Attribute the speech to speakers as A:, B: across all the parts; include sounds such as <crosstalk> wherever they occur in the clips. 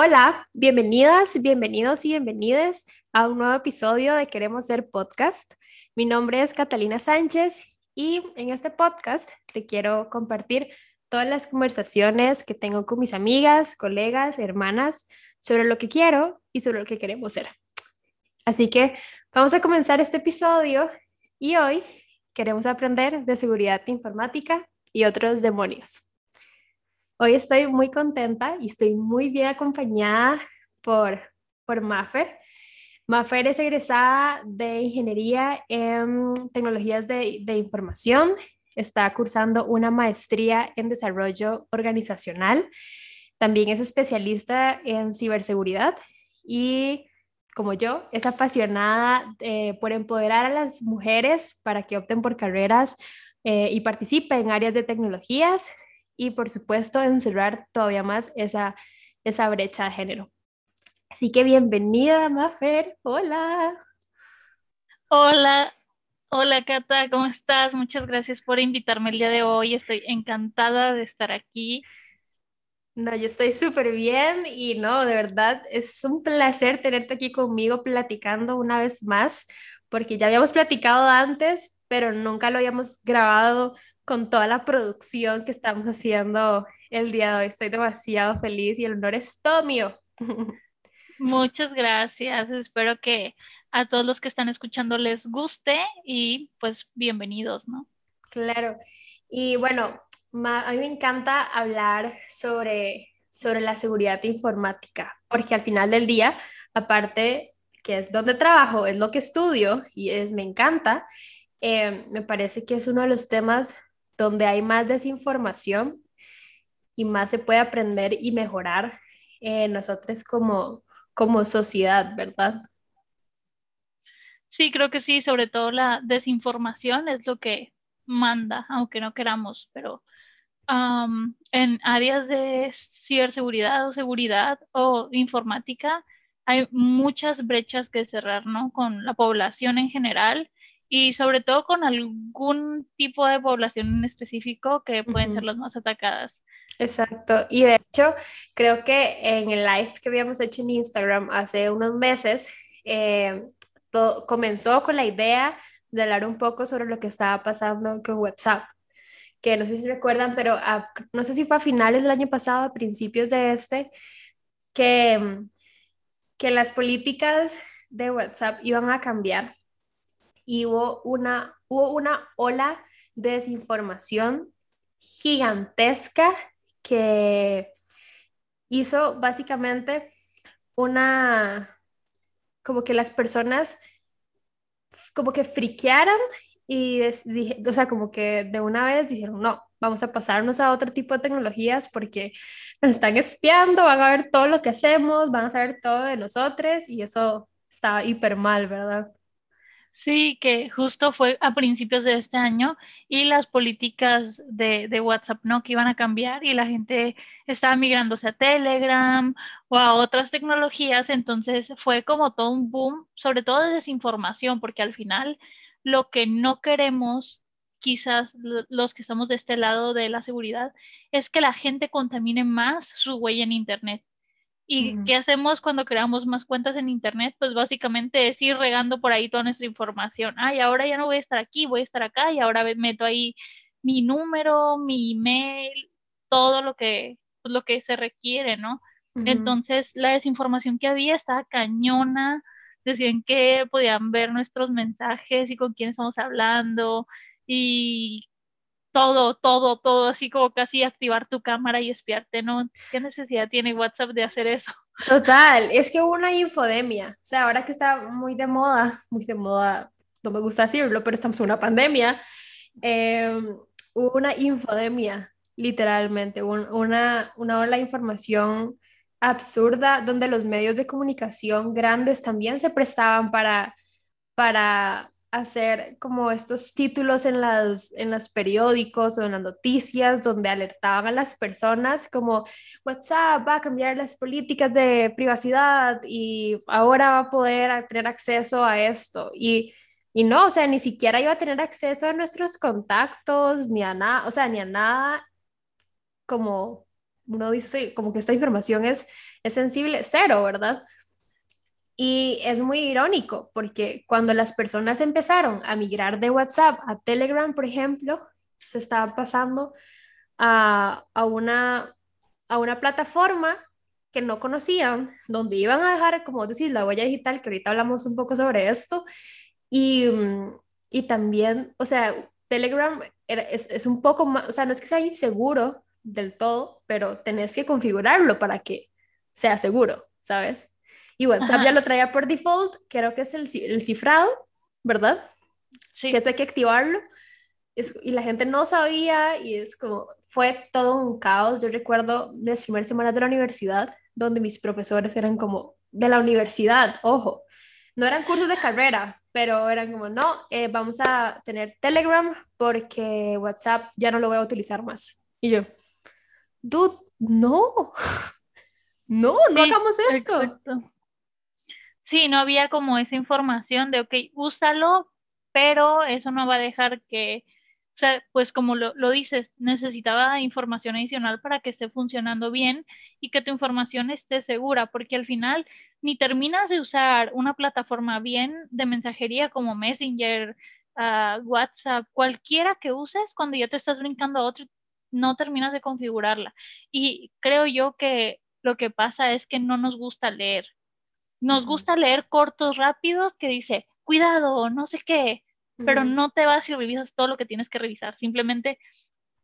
A: Hola, bienvenidas, bienvenidos y bienvenidas a un nuevo episodio de Queremos Ser Podcast. Mi nombre es Catalina Sánchez y en este podcast te quiero compartir todas las conversaciones que tengo con mis amigas, colegas, hermanas sobre lo que quiero y sobre lo que queremos ser. Así que vamos a comenzar este episodio y hoy queremos aprender de seguridad informática y otros demonios. Hoy estoy muy contenta y estoy muy bien acompañada por, por Maffer. Maffer es egresada de Ingeniería en Tecnologías de, de Información. Está cursando una maestría en Desarrollo Organizacional. También es especialista en ciberseguridad y como yo, es apasionada eh, por empoderar a las mujeres para que opten por carreras eh, y participen en áreas de tecnologías, y por supuesto encerrar todavía más esa, esa brecha de género. Así que bienvenida, Mafer. Hola.
B: Hola, hola Cata, ¿cómo estás? Muchas gracias por invitarme el día de hoy. Estoy encantada de estar aquí.
A: No, yo estoy súper bien y no, de verdad es un placer tenerte aquí conmigo platicando una vez más, porque ya habíamos platicado antes, pero nunca lo habíamos grabado con toda la producción que estamos haciendo el día de hoy. Estoy demasiado feliz y el honor es todo mío. <laughs>
B: Muchas gracias. Espero que a todos los que están escuchando les guste y pues bienvenidos, ¿no?
A: Claro. Y bueno, a mí me encanta hablar sobre, sobre la seguridad informática, porque al final del día, aparte que es donde trabajo, es lo que estudio y es, me encanta, eh, me parece que es uno de los temas donde hay más desinformación y más se puede aprender y mejorar eh, nosotros como, como sociedad, ¿verdad?
B: Sí, creo que sí, sobre todo la desinformación es lo que manda, aunque no queramos, pero en áreas de ciberseguridad o seguridad o informática hay muchas brechas que cerrar, ¿no? Con la población en general y sobre todo con algún tipo de población en específico que pueden ser las más atacadas.
A: Exacto. Y de hecho, creo que en el live que habíamos hecho en Instagram hace unos meses, eh, todo, comenzó con la idea de hablar un poco sobre lo que estaba pasando con WhatsApp. Que no sé si recuerdan, pero no sé si fue a finales del año pasado, a principios de este, que, que las políticas de WhatsApp iban a cambiar y hubo una, hubo una ola de desinformación gigantesca que hizo básicamente una, como que las personas como que friquearan y, o sea, como que de una vez dijeron, no, vamos a pasarnos a otro tipo de tecnologías porque nos están espiando, van a ver todo lo que hacemos, van a saber todo de nosotros y eso estaba hiper mal, ¿verdad?
B: Sí, que justo fue a principios de este año y las políticas de, WhatsApp, ¿no? Que iban a cambiar y la gente estaba migrándose a Telegram o a otras tecnologías, entonces fue como todo un boom, sobre todo de desinformación, porque al final lo que no queremos, quizás los que estamos de este lado de la seguridad, es que la gente contamine más su huella en Internet. ¿Y qué hacemos cuando creamos más cuentas en Internet? Pues básicamente es ir regando por ahí toda nuestra información. Ay, ahora ya no voy a estar aquí, voy a estar acá y ahora meto ahí mi número, mi email, todo lo que, pues, lo que se requiere, ¿no? Entonces, la desinformación que había estaba cañona, decían que podían ver nuestros mensajes y con quién estamos hablando y todo, todo, todo, así como casi activar tu cámara y espiarte, ¿no? ¿Qué necesidad tiene WhatsApp de hacer eso?
A: Total, es que hubo una infodemia, o sea, ahora que está muy de moda, muy de moda, no me gusta decirlo, pero estamos en una pandemia, em, hubo una infodemia, literalmente, una, una ola de información absurda donde los medios de comunicación grandes también se prestaban para, para hacer como estos títulos en las en los periódicos o en las noticias donde alertaban a las personas como WhatsApp va a cambiar las políticas de privacidad y ahora va a poder tener acceso a esto y y no, o sea, ni siquiera iba a tener acceso a nuestros contactos ni a nada, o sea, ni a nada como uno dice como que esta información es, es sensible, cero, ¿verdad? Y es muy irónico porque cuando las personas empezaron a migrar de WhatsApp a Telegram, por ejemplo, se estaba pasando a, a, una, a una plataforma que no conocían, donde iban a dejar, como decir, la huella digital, que ahorita hablamos un poco sobre esto, y, mm, y también, o sea, Telegram es, es, un poco más, o sea, no es que sea inseguro del todo, pero tenés que configurarlo para que sea seguro, ¿sabes? Y WhatsApp ya lo traía por default, creo que es el, el cifrado, ¿verdad? Sí. Que eso hay que activarlo. y la gente no sabía y es como, fue todo un caos. Yo recuerdo las primeras semanas de la universidad, donde mis profesores eran como, de la universidad, ojo, no eran cursos de carrera, pero eran como, no, eh, vamos a tener Telegram porque WhatsApp ya no lo voy a utilizar más. Y yo, dude, no, <laughs> no, no hagamos esto. Exacto.
B: Sí, no había como esa información de, ok, úsalo, pero eso no va a dejar que, o sea, pues como lo, lo, dices, necesitaba información adicional para que esté funcionando bien y que tu información esté segura, porque al final ni terminas de usar una plataforma bien de mensajería como Messenger, uh, WhatsApp, cualquiera que uses, cuando ya te estás brincando a otro, no terminas de configurarla. Y creo yo que lo que pasa es que no nos gusta leer nos gusta leer cortos rápidos que dice, cuidado, no sé qué, pero no te vas y revisas todo lo que tienes que revisar. Simplemente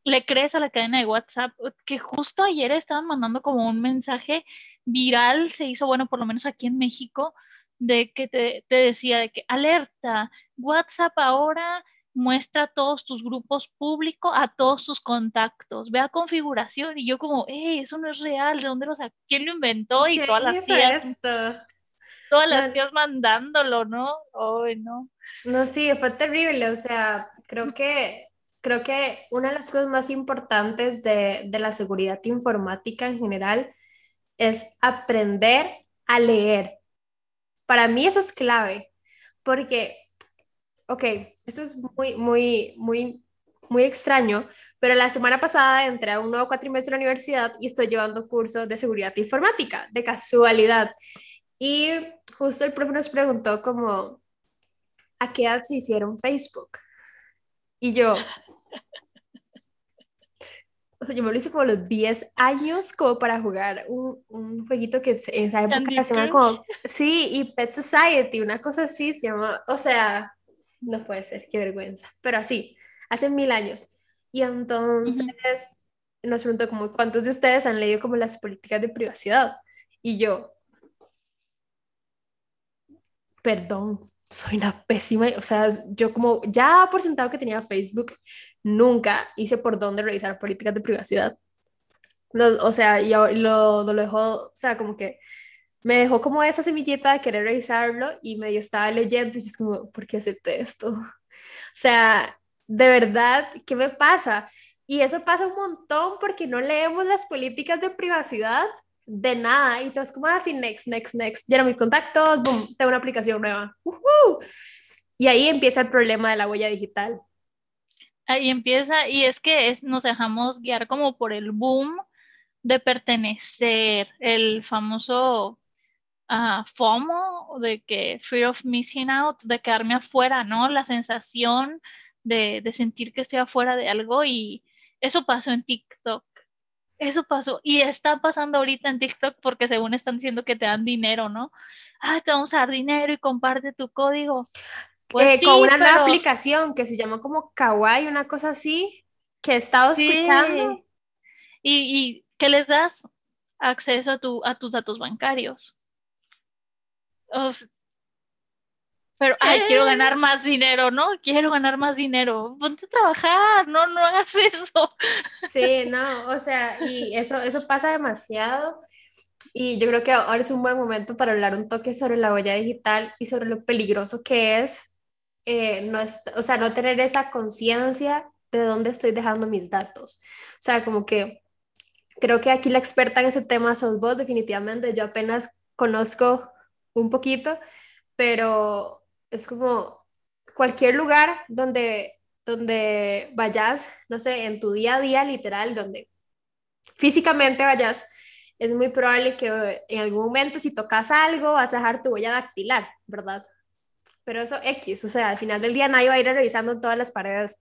B: le crees a la cadena de WhatsApp que justo ayer estaban mandando como un mensaje viral, se hizo, bueno, por lo menos aquí en México, de que te, te decía de que alerta, WhatsApp ahora muestra todos tus grupos públicos a todos tus contactos, ve a configuración y yo como, eh, eso no es real, ¿de dónde lo sacó? ¿Quién lo inventó? Y todas las tías. Esto? Todas las días mandándolo, ¿no? Ay, no.
A: No, sí, fue terrible, o sea, creo que, creo que una de las cosas más importantes de, de la seguridad informática en general es aprender a leer. Para mí eso es clave, porque, ok, esto es muy, muy, muy, muy extraño, pero la semana pasada entré a un nuevo cuatrimestre de la universidad y estoy llevando cursos de seguridad informática, de casualidad. Y justo el profe nos preguntó como, ¿a qué edad se hicieron Facebook? Y yo, <laughs> o sea, yo me lo hice como a los 10 años como para jugar un, un jueguito que en esa época se llama como, sí, y Pet Society, una cosa así se llama, o sea, no puede ser, qué vergüenza, pero así, hace mil años. Y entonces nos preguntó como, ¿cuántos de ustedes han leído como las políticas de privacidad? Y yo, perdón, soy una pésima, o sea, yo como ya por sentado que tenía Facebook, nunca hice por dónde revisar políticas de privacidad. o sea, y lo, lo dejó, o sea, como que me dejó como esa semillita de querer revisarlo y medio estaba leyendo y es como, ¿por qué acepté esto? O sea, de verdad, ¿qué me pasa? Y eso pasa un montón porque no leemos las políticas de privacidad de nada y entonces como así, ah, next, next, next, lleno mis contactos, boom, tengo una aplicación nueva. Y ahí empieza el problema de la huella digital.
B: Ahí empieza y es que es, nos dejamos guiar como por el boom de pertenecer, el famoso uh, FOMO, de que fear of missing out, de quedarme afuera, ¿no? La sensación de, de sentir que estoy afuera de algo y eso pasó en TikTok eso pasó y está pasando ahorita en TikTok porque según están diciendo que te dan dinero, ¿no? Ah, te vamos a dar dinero y comparte tu código.
A: Pues eh, con una nueva aplicación que se llama como Kawaii, una cosa así, que he estado escuchando.
B: ¿Y, ¿Y qué les das? Acceso a, tu, a tus datos bancarios. O pero, ay, quiero <laughs> ganar más dinero, ¿no? Quiero ganar más dinero. Ponte a trabajar, no, no hagas <laughs> eso.
A: Sí, no, o sea, y eso, eso pasa demasiado. Y yo creo que ahora es un buen momento para hablar un toque sobre la huella digital y sobre lo peligroso que es, eh, no o sea, no tener esa conciencia de dónde estoy dejando mis datos. O sea, como que creo que aquí la experta en ese tema sos vos, definitivamente. Yo apenas conozco un poquito, pero es como cualquier lugar donde, donde vayas, no sé, en tu día a día literal, donde físicamente vayas, es muy probable que en algún momento si tocas algo vas a dejar tu huella dactilar, ¿verdad? Pero eso X, o sea, al final del día nadie va a ir revisando todas las paredes,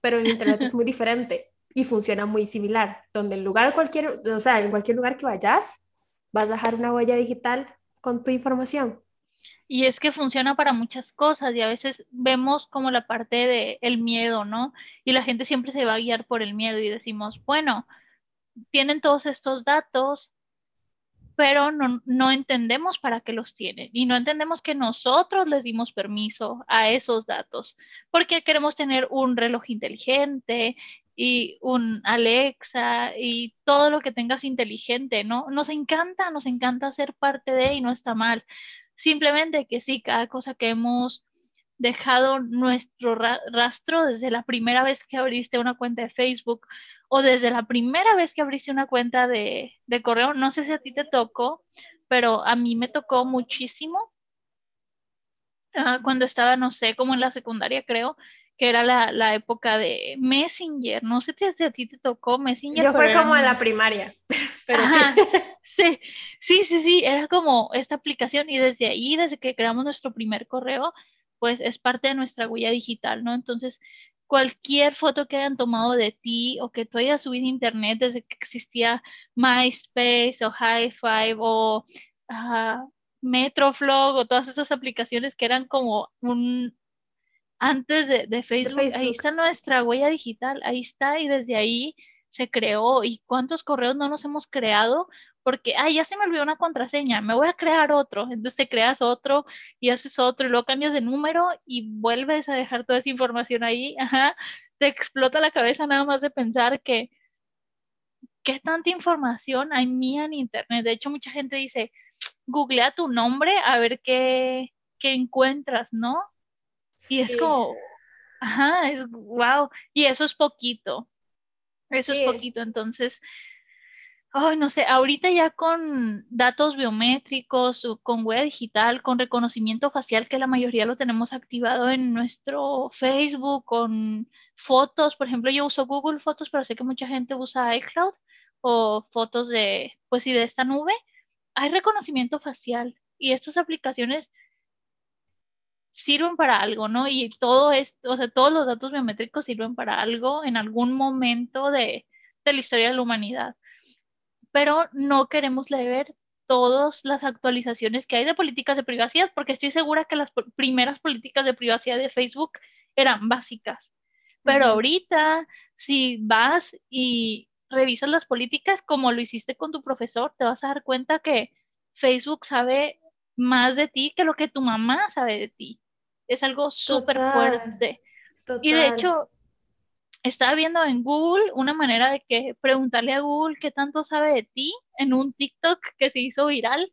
A: pero en Internet es muy <laughs> diferente y funciona muy similar, donde en lugar cualquier, o sea, en cualquier lugar que vayas, vas a dejar una huella digital con tu información.
B: Y es que funciona para muchas cosas y a veces vemos como la parte de el miedo, ¿no? Y la gente siempre se va a guiar por el miedo y decimos, bueno, tienen todos estos datos, pero no, no, entendemos para qué los tienen y no entendemos que nosotros les dimos permiso a esos datos, porque queremos tener un reloj inteligente y un Alexa y todo lo que tengas inteligente, ¿no? Nos encanta, nos encanta ser parte de y no está mal. Simplemente que sí, cada cosa que hemos dejado nuestro rastro desde la primera vez que abriste una cuenta de Facebook o desde la primera vez que abriste una cuenta de, correo, no sé si a ti te tocó, pero a mí me tocó muchísimo ah, cuando estaba, no sé, como en la secundaria creo, que era la, época de Messenger, no sé si a ti te tocó Messenger.
A: Yo fue como en la primaria, <laughs> pero
B: sí. Sí, sí, sí, era como esta aplicación y desde ahí, desde que creamos nuestro primer correo, pues es parte de nuestra huella digital, ¿no? Entonces, cualquier foto que hayan tomado de ti o que tú hayas subido a internet desde que existía MySpace o Hi5 o uh, Metroflog o todas esas aplicaciones que eran como un antes de, de, Facebook, ahí está nuestra huella digital, ahí está y desde ahí se creó. Y cuántos correos no nos hemos creado porque, ay, ya se me olvidó una contraseña, me voy a crear otro, entonces te creas otro y haces otro y luego cambias de número y vuelves a dejar toda esa información ahí, <laughs> ajá, te explota la cabeza nada más de pensar que qué tanta información hay mía en internet. De hecho, mucha gente dice, googlea tu nombre a ver qué, qué encuentras, ¿no? Y es como, ajá, es wow. Y eso es poquito. Eso es poquito. Entonces, ay, no sé, ahorita ya con datos biométricos, con huella digital, con reconocimiento facial, que la mayoría lo tenemos activado en nuestro Facebook, con fotos, por ejemplo, yo uso Google Fotos, pero sé que mucha gente usa iCloud o fotos de, pues sí, de esta nube. Hay reconocimiento facial y estas aplicaciones sirven para algo, ¿no? Y todo esto, o sea, todos los datos biométricos sirven para algo en algún momento de, la historia de la humanidad. Pero no queremos leer todas las actualizaciones que hay de políticas de privacidad, porque estoy segura que las primeras políticas de privacidad de Facebook eran básicas. Pero ahorita, si vas y revisas las políticas como lo hiciste con tu profesor, te vas a dar cuenta que Facebook sabe más de ti que lo que tu mamá sabe de ti. Es algo súper fuerte. Y de hecho, estaba viendo en Google una manera de que preguntarle a Google qué tanto sabe de ti en un TikTok que se hizo viral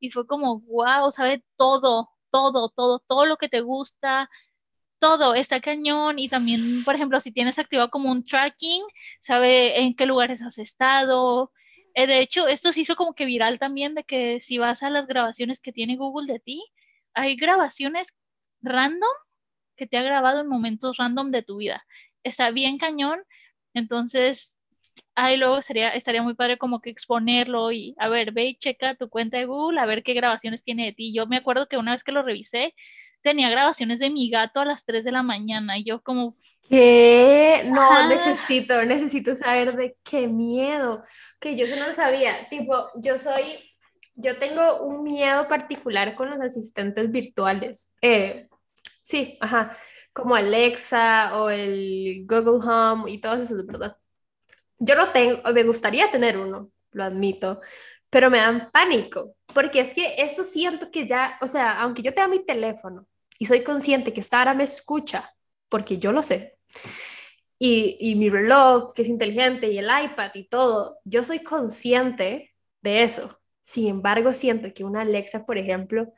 B: y fue como, wow, sabe todo, todo, todo, todo lo que te gusta, todo, está cañón y también, por ejemplo, si tienes activado como un tracking, sabe en qué lugares has estado. Eh, de hecho, esto se hizo como que viral también de que si vas a las grabaciones que tiene Google de ti, hay grabaciones random que te ha grabado en momentos random de tu vida. Está bien cañón, entonces ahí luego sería, estaría muy padre como que exponerlo y a ver, ve y checa tu cuenta de Google, a ver qué grabaciones tiene de ti. Yo me acuerdo que una vez que lo revisé, tenía grabaciones de mi gato a las 3 de la mañana y yo como...
A: ¿Qué? No, necesito, necesito saber de qué miedo, que yo eso no lo sabía, tipo, yo soy yo tengo un miedo particular con los asistentes virtuales. Eh, sí, ajá, como Alexa o el Google Home y todos esos, ¿verdad? Yo no tengo, me gustaría tener uno, lo admito, pero me dan pánico, porque es que eso siento que ya, o sea, aunque yo tenga mi teléfono y soy consciente que esta ahora me escucha, porque yo lo sé, y, y mi reloj, que es inteligente, y el iPad y todo, yo soy consciente de eso sin embargo, siento que una Alexa, por ejemplo,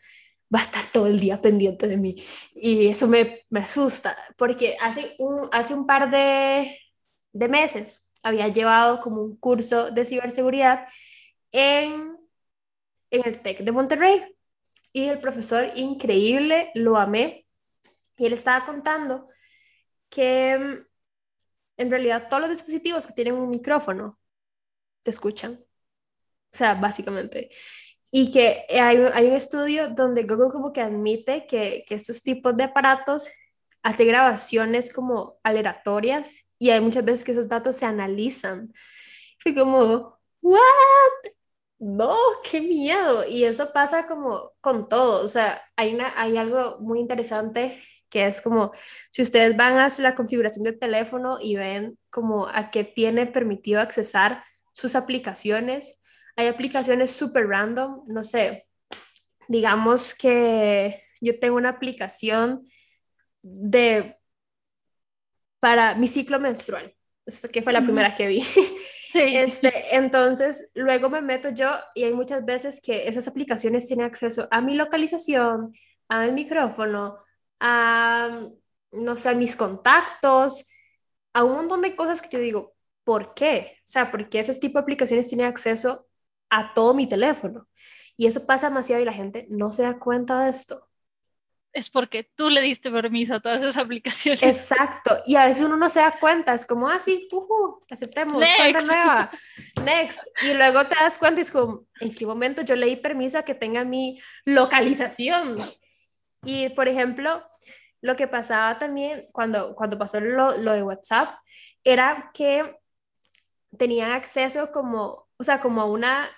A: va a estar todo el día pendiente de mí. Y eso me, me asusta, porque hace un, hace un par de, de meses había llevado como un curso de ciberseguridad en, en el TEC de Monterrey. Y el profesor, increíble, lo amé. Y él estaba contando que mm, en realidad todos los dispositivos que tienen un micrófono te escuchan. O sea, básicamente. Y que hay, hay un estudio donde Google como que admite que, que estos tipos de aparatos hacen grabaciones como aleatorias y hay muchas veces que esos datos se analizan. Fue como, ¿what? No, qué miedo. Y eso pasa como con todo. O sea, hay, una, hay algo muy interesante que es como, si ustedes van a la configuración del teléfono y ven como a qué tiene permitido accesar sus aplicaciones, hay aplicaciones súper random, no sé, digamos que yo tengo una aplicación de para mi ciclo menstrual, que fue la primera que vi. Sí. <laughs> Este, entonces, luego me meto yo y hay muchas veces que esas aplicaciones tienen acceso a mi localización, a mi micrófono, a, no sé, a mis contactos, a un montón de cosas que yo digo, ¿por qué? O sea, porque ese tipo de aplicaciones tienen acceso a todo mi teléfono. Y eso pasa demasiado y la gente no se da cuenta de esto.
B: Es porque tú le diste permiso a todas esas aplicaciones.
A: Exacto. Y a veces uno no se da cuenta, es como, ah, sí, uh, aceptemos, Next. nueva, <laughs> next. Y luego te das cuenta y es como, ¿en qué momento yo le di permiso a que tenga mi localización? Y, por ejemplo, lo que pasaba también cuando, cuando pasó lo, lo de WhatsApp era que tenían acceso como, o sea, como una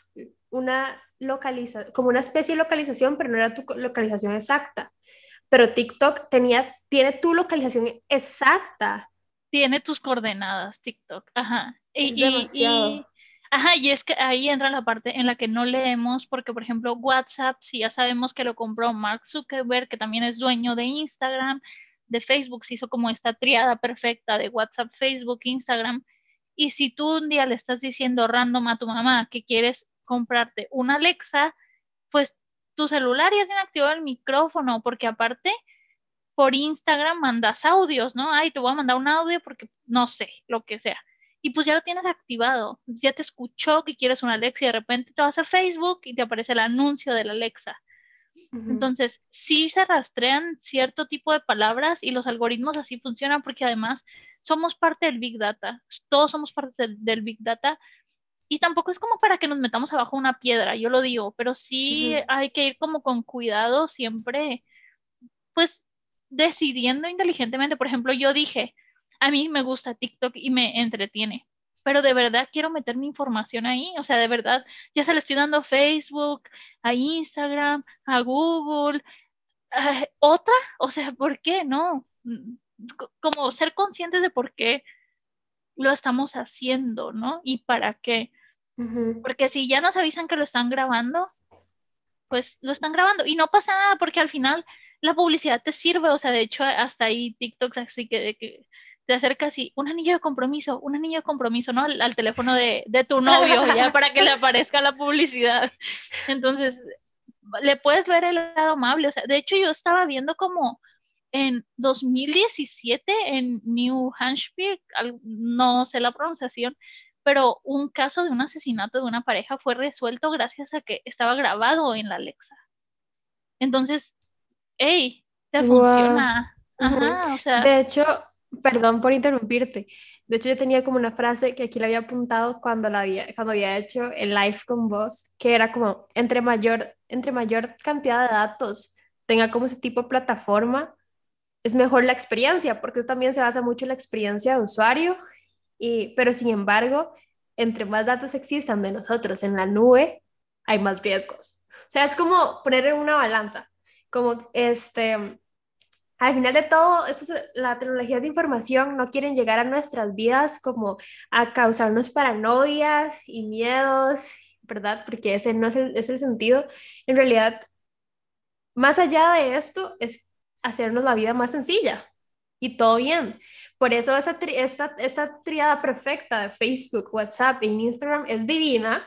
A: una localización, como una especie de localización, pero no era tu localización exacta. Pero TikTok tenía, tiene tu localización exacta.
B: Tiene tus coordenadas, TikTok. Ajá. Y, demasiado. ajá, y es que ahí entra la parte en la que no leemos, porque por ejemplo WhatsApp, si ya sabemos que lo compró Mark Zuckerberg, que también es dueño de Instagram, de Facebook, se hizo como esta triada perfecta de WhatsApp, Facebook, Instagram. Y si tú un día le estás diciendo random a tu mamá que quieres comprarte una Alexa, pues tu celular ya tiene activado el micrófono, porque aparte por Instagram mandas audios, ¿no? Ay, te voy a mandar un audio porque no sé, lo que sea. Y pues ya lo tienes activado, ya te escuchó que quieres una Alexa y de repente te vas a Facebook y te aparece el anuncio de la Alexa. Entonces, sí se rastrean cierto tipo de palabras y los algoritmos así funcionan porque además somos parte del Big Data, todos somos parte del Big Data, y tampoco es como para que nos metamos abajo una piedra, yo lo digo, pero sí hay que ir como con cuidado siempre, pues decidiendo inteligentemente. Por ejemplo, yo dije, a mí me gusta TikTok y me entretiene, pero de verdad quiero meter mi información ahí, o sea, de verdad, ya se le estoy dando a Facebook, a Instagram, a Google, otra, o sea, ¿por qué? No, mm, como ser conscientes de por qué lo estamos haciendo, ¿no? Y para qué. Porque si ya nos avisan que lo están grabando, pues lo están grabando y no pasa nada porque al final la publicidad te sirve, o sea, de hecho hasta ahí TikToks así que, que te acercas y un anillo de compromiso, un anillo de compromiso, ¿no? Al, teléfono de, de, tu novio, ya para que le aparezca la publicidad. Entonces, le puedes ver el lado amable, o sea, de hecho yo estaba viendo como en 2017 en New Hampshire, no sé la pronunciación, pero un caso de un asesinato de una pareja fue resuelto gracias a que estaba grabado en la Alexa. Entonces, hey, te funciona. Ajá, o sea.
A: De hecho, perdón por interrumpirte. De hecho, yo tenía como una frase que aquí le había apuntado cuando, la había, cuando había hecho el live con vos, que era como, entre mayor, entre mayor cantidad de datos tenga como ese tipo de plataforma, es mejor la experiencia, porque eso también se basa mucho en la experiencia de usuario, y, pero sin embargo, entre más datos existan de nosotros en la nube, hay más riesgos. O sea, es como poner en una balanza, como este, al final de todo, esto es, la tecnología de información no quieren llegar a nuestras vidas como a causarnos paranoias y miedos, ¿verdad? Porque ese no es el, es el sentido. En realidad, más allá de esto, es hacernos la vida más sencilla y todo bien. Por eso esa esta, esta triada perfecta de Facebook, WhatsApp e Instagram es divina,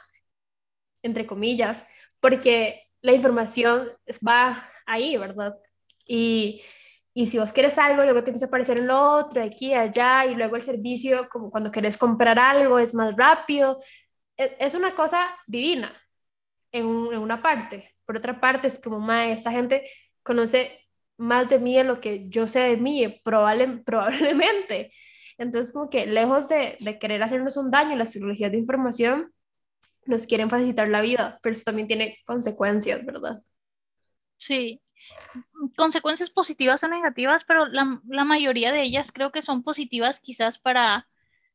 A: entre comillas, porque la información va ahí, ¿verdad? Y, y si vos quieres algo, luego te empieza a aparecer en otro, aquí, allá, y luego el servicio, como cuando querés comprar algo, es más rápido. Es, es una cosa divina en, en, una parte. Por otra parte, es como, ma, esta gente conoce más de mí de lo que yo sé de mí, probable, <laughs> probablemente. Entonces, como que lejos de, de, querer hacernos un daño, las tecnologías de información nos quieren facilitar la vida, pero eso también tiene consecuencias, ¿verdad?
B: Sí, consecuencias positivas o negativas, pero la, la, mayoría de ellas creo que son positivas quizás para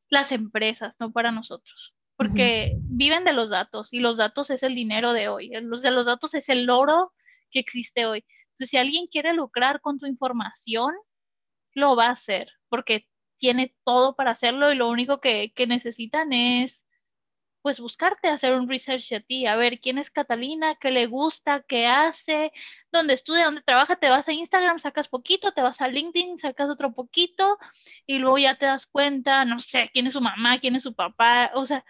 B: las empresas, no para nosotros, porque viven de los datos y los datos es el dinero de hoy, los de los datos es el oro que existe hoy. Entonces, si alguien quiere lucrar con tu información, lo va a hacer, porque tiene todo para hacerlo y lo único que, que necesitan es pues buscarte, hacer un research a ti, a ver quién es Catalina, qué le gusta, qué hace, dónde estudia, dónde trabaja, te vas a Instagram, sacas poquito, te vas a LinkedIn, sacas otro poquito y luego ya te das cuenta, no sé, quién es su mamá, quién es su papá, o sea,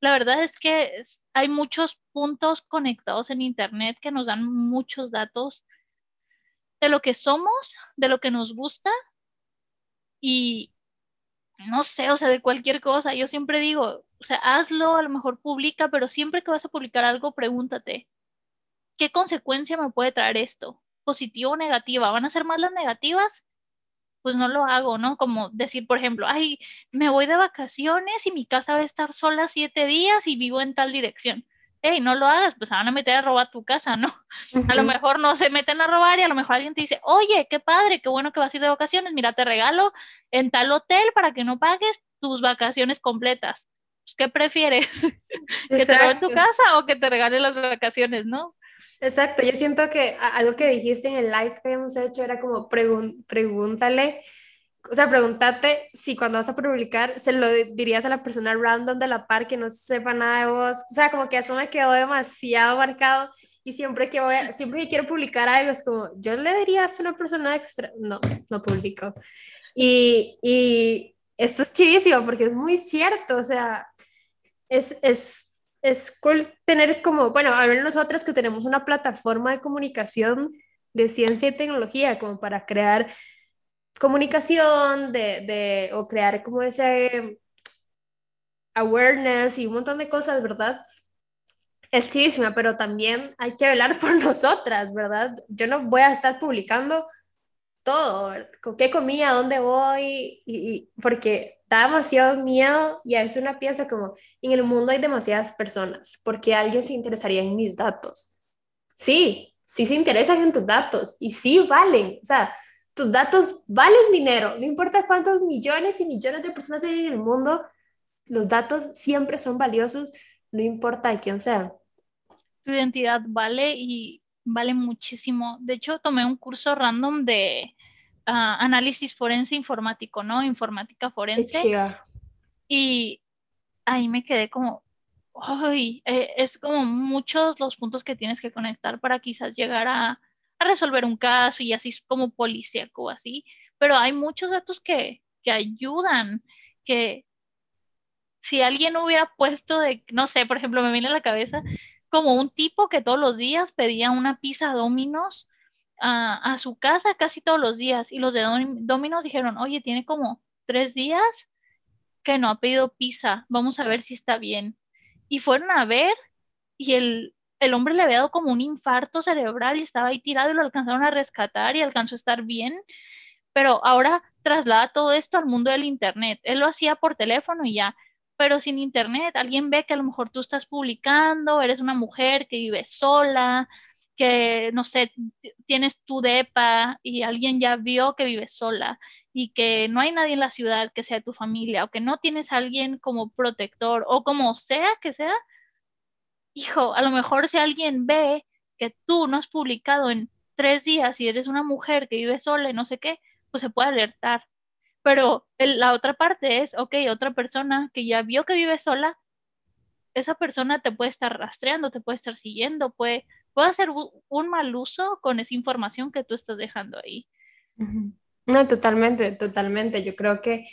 B: la verdad es que hay muchos puntos conectados en Internet que nos dan muchos datos de lo que somos, de lo que nos gusta y no sé, o sea, de cualquier cosa. Yo siempre digo, o sea, hazlo, a lo mejor publica, pero siempre que vas a publicar algo, pregúntate, ¿qué consecuencia me puede traer esto? ¿Positiva o negativa? ¿Van a ser más las negativas? Pues no lo hago, ¿no? Como decir, por ejemplo, ay, me voy de vacaciones y mi casa va a estar sola siete días y vivo en tal dirección hey, no lo hagas, pues se van a meter a robar tu casa, ¿no? <laughs> A lo mejor no se meten a robar y a lo mejor alguien te dice, oye, qué padre, qué bueno que vas a ir de vacaciones, mira, te regalo en tal hotel para que no pagues tus vacaciones completas. Pues, ¿Qué prefieres? <laughs> ¿Que te roben tu casa o que te regalen las vacaciones, no?
A: Exacto, yo siento que algo que dijiste en el live que habíamos hecho era como pregúntale o sea, pregúntate si cuando vas a publicar se lo dirías a la persona random de la par que no sepa nada de vos. O sea, como que eso me quedó demasiado marcado y siempre que voy siempre que quiero publicar algo es como, yo le diría a una persona extra, no, no publico. Y, y esto es chivísimo porque es muy cierto, o sea, es, es, es cool tener como, bueno, a ver nosotros que tenemos una plataforma de comunicación de ciencia y tecnología como para crear comunicación, de, de, o crear como ese awareness y un montón de cosas, ¿verdad? Es chidísima, pero también hay que velar por <laughs> nosotras, ¿verdad? Yo no voy a estar publicando todo, con qué comía, dónde voy, y, porque da demasiado miedo y a veces una piensa como, en el mundo hay demasiadas personas, porque alguien se interesaría en mis datos. Sí, sí se interesan en tus datos y sí valen, o sea, tus datos valen dinero, no importa cuántos millones y millones de personas hay en el mundo, los datos siempre son valiosos, no importa de quién sea.
B: Tu identidad vale y vale muchísimo. De hecho, tomé un curso random de ah, análisis forense informático, ¿no? Informática forense. Y ahí me quedé como, ay, eh, es como muchos los puntos que tienes que conectar para quizás llegar a a resolver un caso y así como policíaco así, pero hay muchos datos que, que ayudan, que si alguien hubiera puesto de, no sé, por ejemplo, me viene a la cabeza como un tipo que todos los días pedía una pizza Dominos a, a su casa casi todos los días y los de Dominos dijeron, oye, tiene como tres días que no ha pedido pizza, vamos a ver si está bien. Y fueron a ver y el, el hombre le había dado como un infarto cerebral y estaba ahí tirado y lo alcanzaron a rescatar y alcanzó a estar bien. Pero ahora traslada todo esto al mundo del Internet. Él lo hacía por teléfono y ya, pero sin Internet, alguien ve que a lo mejor tú estás publicando, eres una mujer que vive sola, que, no sé, tienes tu depa y alguien ya vio que vives sola y que no hay nadie en la ciudad que sea tu familia o que no tienes a alguien como protector o como sea que sea, hijo, a lo mejor si alguien ve que tú no has publicado en tres días y eres una mujer que vive sola y no sé qué, pues se puede alertar. Pero la otra parte es, ok, otra persona que ya vio que vive sola, esa persona te puede estar rastreando, te puede estar siguiendo, puede, puede hacer un mal uso con esa información que tú estás dejando ahí.
A: No, totalmente, totalmente. Yo creo que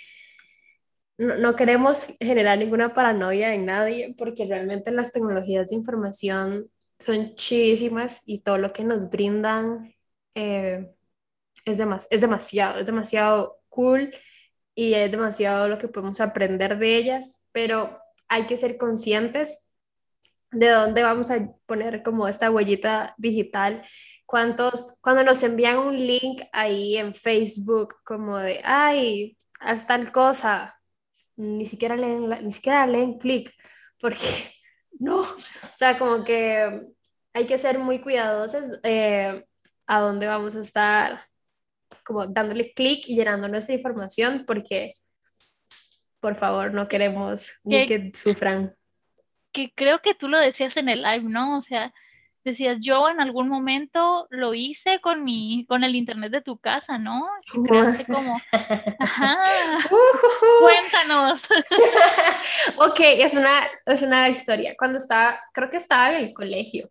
A: no, queremos generar ninguna paranoia en nadie porque realmente las tecnologías de información son chidísimas y todo lo que nos brindan eh, es, es demasiado, es demasiado cool y es demasiado lo que podemos aprender de ellas, pero hay que ser conscientes de dónde vamos a poner como esta huellita digital. ¿Cuántos, cuando nos envían un link ahí en Facebook como de, ay, haz tal cosa, ni siquiera leen, ni siquiera leen clic, porque <laughs> no, o sea, como que hay que ser muy cuidadosos eh, a dónde vamos a estar, como dándole clic y llenando nuestra información, porque por favor no queremos ni que sufran.
B: Que creo que tú lo decías en el live, ¿no? O sea, decías, yo en algún momento lo hice con mi, con el internet de tu casa, ¿no? como, ajá, <laughs> cuéntanos. <laughs>
A: ok, es una, es una historia. Cuando estaba, creo que estaba en el colegio,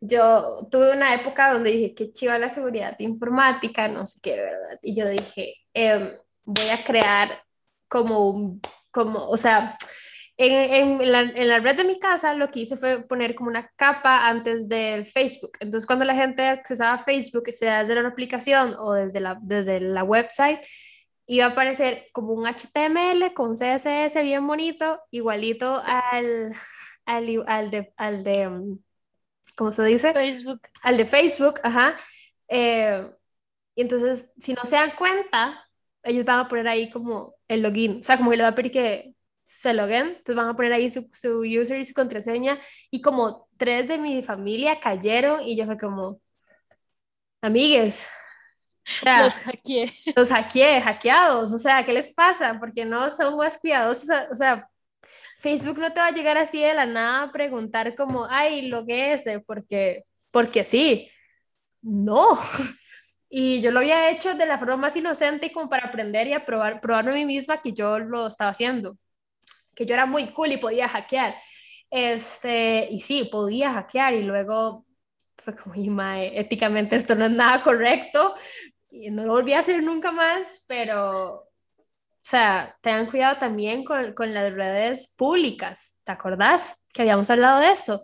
A: yo tuve una época donde dije, qué chiva la seguridad informática, no sé qué, ¿verdad? Y yo dije, em, voy a crear como un, como, o sea, en, en, la, en, la, red de mi casa lo que hice fue poner como una capa antes del Facebook. Entonces cuando la gente accesaba a Facebook, sea desde la aplicación o desde la, desde la website, iba a aparecer como un HTML con CSS bien bonito, igualito al, al, al de, al de, mm, ¿cómo se dice?
B: Facebook.
A: Al de Facebook, ajá. Eh, y entonces, si no se dan cuenta, ellos van a poner ahí como el login, o sea, como que le va a pedir que se loguen, entonces van a poner ahí su, su, user y su contraseña y como tres de mi familia cayeron y yo fue como, amigues,
B: o sea, los hackeé.
A: Los hackeé, hackeados, o sea, ¿qué les pasa? Porque no son más cuidadosos, o sea, Facebook no te va a llegar así de la nada a preguntar como, ay, lo que es, porque, porque sí, no. <laughs> Y yo lo había hecho de la forma más inocente como para aprender y a probar, probarme a mí misma que yo lo estaba haciendo que yo era muy cool y podía hackear. Este, y sí, podía hackear y luego fue como, y mae, éticamente esto no es nada correcto y no lo volví a hacer nunca más, pero, o sea, tengan cuidado también con, con las redes públicas, ¿te acordás? Que habíamos hablado de eso.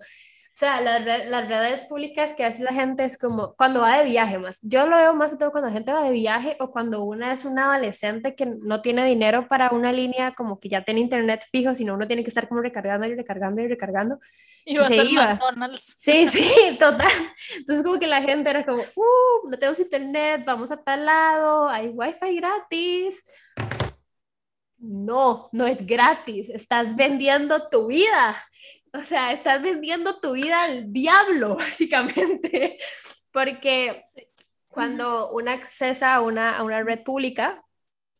A: O sea, las, las redes públicas que hace la gente es como cuando va de viaje más. Yo lo veo más de todo cuando la gente va de viaje o cuando una es una adolescente que no tiene dinero para una línea como que ya tiene internet fijo, sino uno tiene que estar como recargando y recargando y recargando.
B: Y se iba.
A: Sí, sí, <laughs> total. Entonces como que la gente era como, uh, no tenemos internet, vamos a tal lado, hay wifi gratis. No, no es gratis, estás vendiendo tu vida o sea, estás vendiendo tu vida al diablo, <laughs> básicamente, porque cuando uno accesa a una, a una red pública,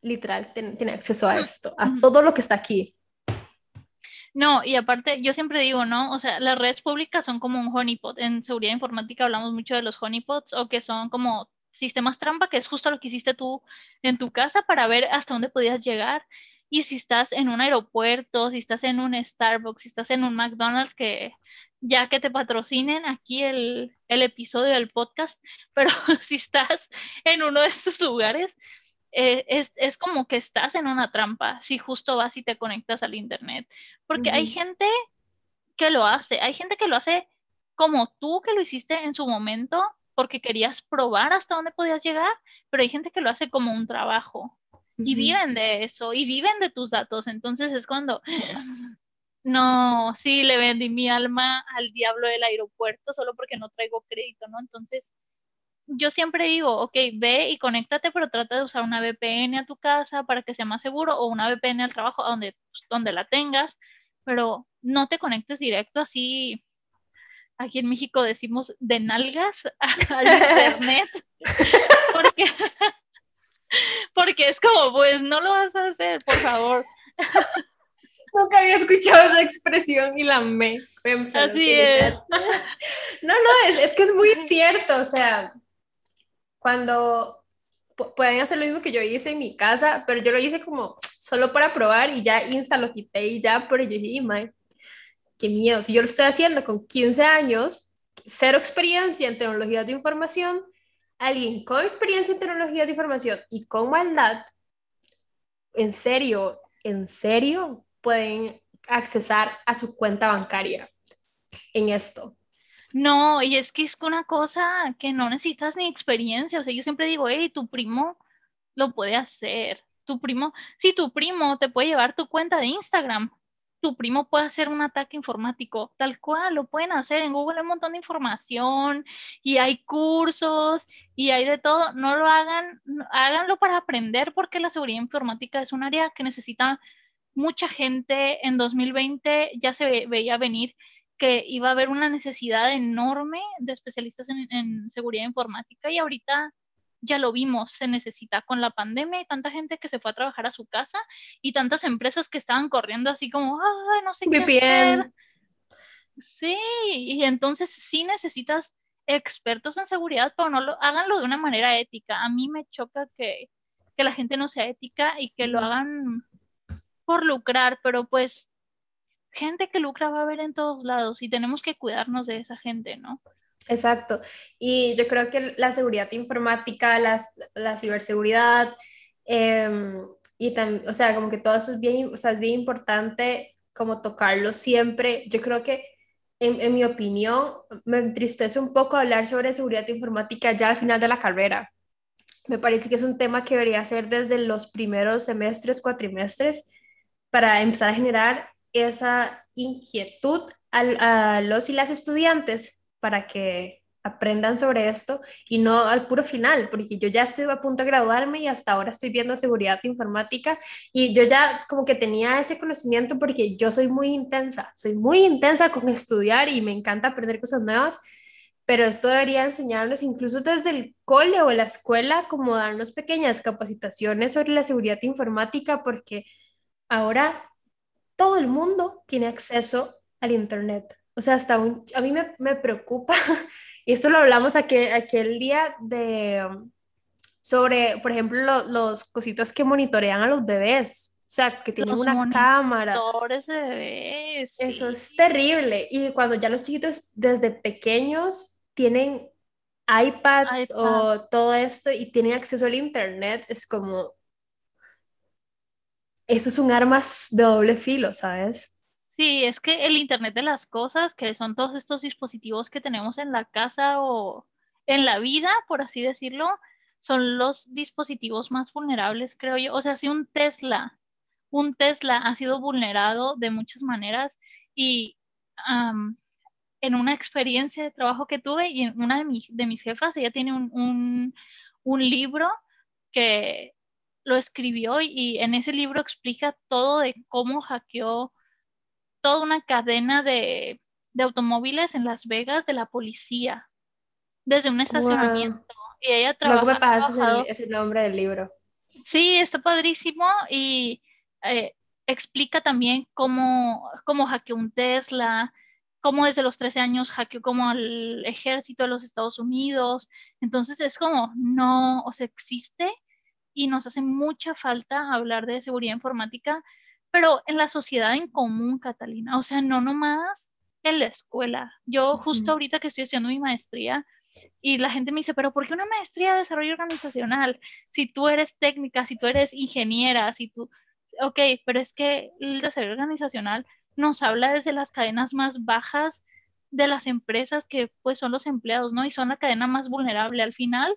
A: literal, tiene acceso a esto, a todo lo que está aquí.
B: No, y aparte, yo siempre digo, ¿no? O sea, las redes públicas son como un honeypot. En seguridad informática hablamos mucho de los honeypots o que son como sistemas trampa, que es justo lo que hiciste tú en tu casa para ver hasta dónde podías llegar. Y si estás en un aeropuerto, si estás en un Starbucks, si estás en un McDonald's, que ya que te patrocinen aquí el, episodio del podcast, <laughs> pero si estás en uno de estos lugares, eh, es, como que estás en una trampa si justo vas y te conectas al Internet. Porque hay gente que lo hace, hay gente que lo hace como tú que lo hiciste en su momento porque querías probar hasta dónde podías llegar, pero hay gente que lo hace como un trabajo y viven de eso y viven de tus datos. Entonces es cuando, <laughs> no, sí, le vendí mi alma al diablo del aeropuerto solo porque no traigo crédito, ¿no? Entonces, yo siempre digo, ok, ve y conéctate, pero trata de usar una VPN a tu casa para que sea más seguro o una VPN al trabajo donde, donde la tengas, pero no te conectes directo así. Aquí en México decimos de nalgas <laughs> al <laughs> internet, porque es como, pues no lo vas a hacer, por favor. <laughs>
A: Nunca había escuchado esa expresión y la me.
B: Así es. <laughs>
A: no, no, es, es, que es muy cierto, o sea, cuando pueden hacer lo mismo que yo hice en mi casa, pero yo lo hice como solo para probar y ya insta lo quité y ya, pero yo dije, mae, qué miedo, si yo lo estoy haciendo con 15 años, cero experiencia en tecnologías de información, alguien con experiencia en tecnologías de información y con maldad, en serio, en serio, pueden accesar a su cuenta bancaria en esto.
B: No, y es que es una cosa que no necesitas ni experiencia. O sea, yo siempre digo, hey, tu primo lo puede hacer. Tu primo, si tu primo te puede llevar tu cuenta de Instagram, tu primo puede hacer un ataque informático, tal cual, lo pueden hacer. En Google hay un montón de información y hay cursos y hay de todo. No lo hagan, háganlo para aprender porque la seguridad informática es un área que necesita mucha gente. En 2020 ya se veía venir que iba a haber una necesidad enorme de especialistas en, seguridad informática y ahorita ya lo vimos, se necesita con la pandemia y tanta gente que se fue a trabajar a su casa y tantas empresas que estaban corriendo así como, ah, no sé qué hacer. Sí, y entonces sí necesitas expertos en seguridad, pero no lo háganlo de una manera ética. A mí me choca que, que la gente no sea ética y que lo hagan por lucrar, pero pues gente que lucra va a haber en todos lados y tenemos que cuidarnos de esa gente, ¿no?
A: Exacto. Y yo creo que la seguridad informática, la ciberseguridad, em, y también, o sea, como que todo eso es bien, o sea, es bien importante como tocarlo siempre. Yo creo que, en, en mi opinión, me entristece un poco hablar sobre seguridad informática ya al final de la carrera. Me parece que es un tema que debería ser desde los primeros semestres, cuatrimestres, para empezar a generar esa inquietud a los y las estudiantes para que aprendan sobre esto y no al puro final, porque yo ya estoy a punto de graduarme y hasta ahora estoy viendo seguridad informática y yo ya como que tenía ese conocimiento porque yo soy muy intensa, soy muy intensa con <laughs> estudiar y me encanta aprender cosas nuevas, pero esto debería enseñarnos incluso desde el cole o la escuela, como darnos pequeñas capacitaciones sobre la seguridad informática, porque ahora todo el mundo tiene acceso al Internet. O sea, hasta un, a mí me, me preocupa, <laughs> y esto lo hablamos aquel, aquel día de, sobre, por ejemplo, los cositas que monitorean a los bebés. O sea, que tienen una cámara.
B: De bebés,
A: Eso es terrible. Y cuando ya los chiquitos desde pequeños tienen iPads o todo esto y tienen acceso al Internet, es como, eso es un arma de doble filo, ¿sabes?
B: Sí, es que el Internet de las cosas, que son todos estos dispositivos que tenemos en la casa o en la vida, por así decirlo, son los dispositivos más vulnerables, creo yo. O sea, si un Tesla, un Tesla ha sido vulnerado de muchas maneras y en una experiencia de trabajo que tuve y en una de, mis, de mis jefas, ella tiene un, un libro que lo escribió y en ese libro explica todo de cómo hackeó toda una cadena de, automóviles en Las Vegas de la policía, desde un estacionamiento. Y ella trabaja.
A: me pasas ese, nombre del libro.
B: Sí, está padrísimo y eh, explica también cómo, cómo hackeó un Tesla, cómo desde los 13 años hackeó como al ejército de los Estados Unidos. Entonces es como, no, o sea, existe y nos hace mucha falta hablar de seguridad informática, pero en la sociedad en común, Catalina, o sea, no nomás en la escuela. Yo justo ahorita que estoy haciendo mi maestría y la gente me dice, pero ¿por qué una maestría de desarrollo organizacional? Si tú eres técnica, si tú eres ingeniera, si tú, ok, pero es que el desarrollo organizacional nos habla desde las cadenas más bajas de las empresas que pues son los empleados, ¿no? Y son la cadena más vulnerable. Al final,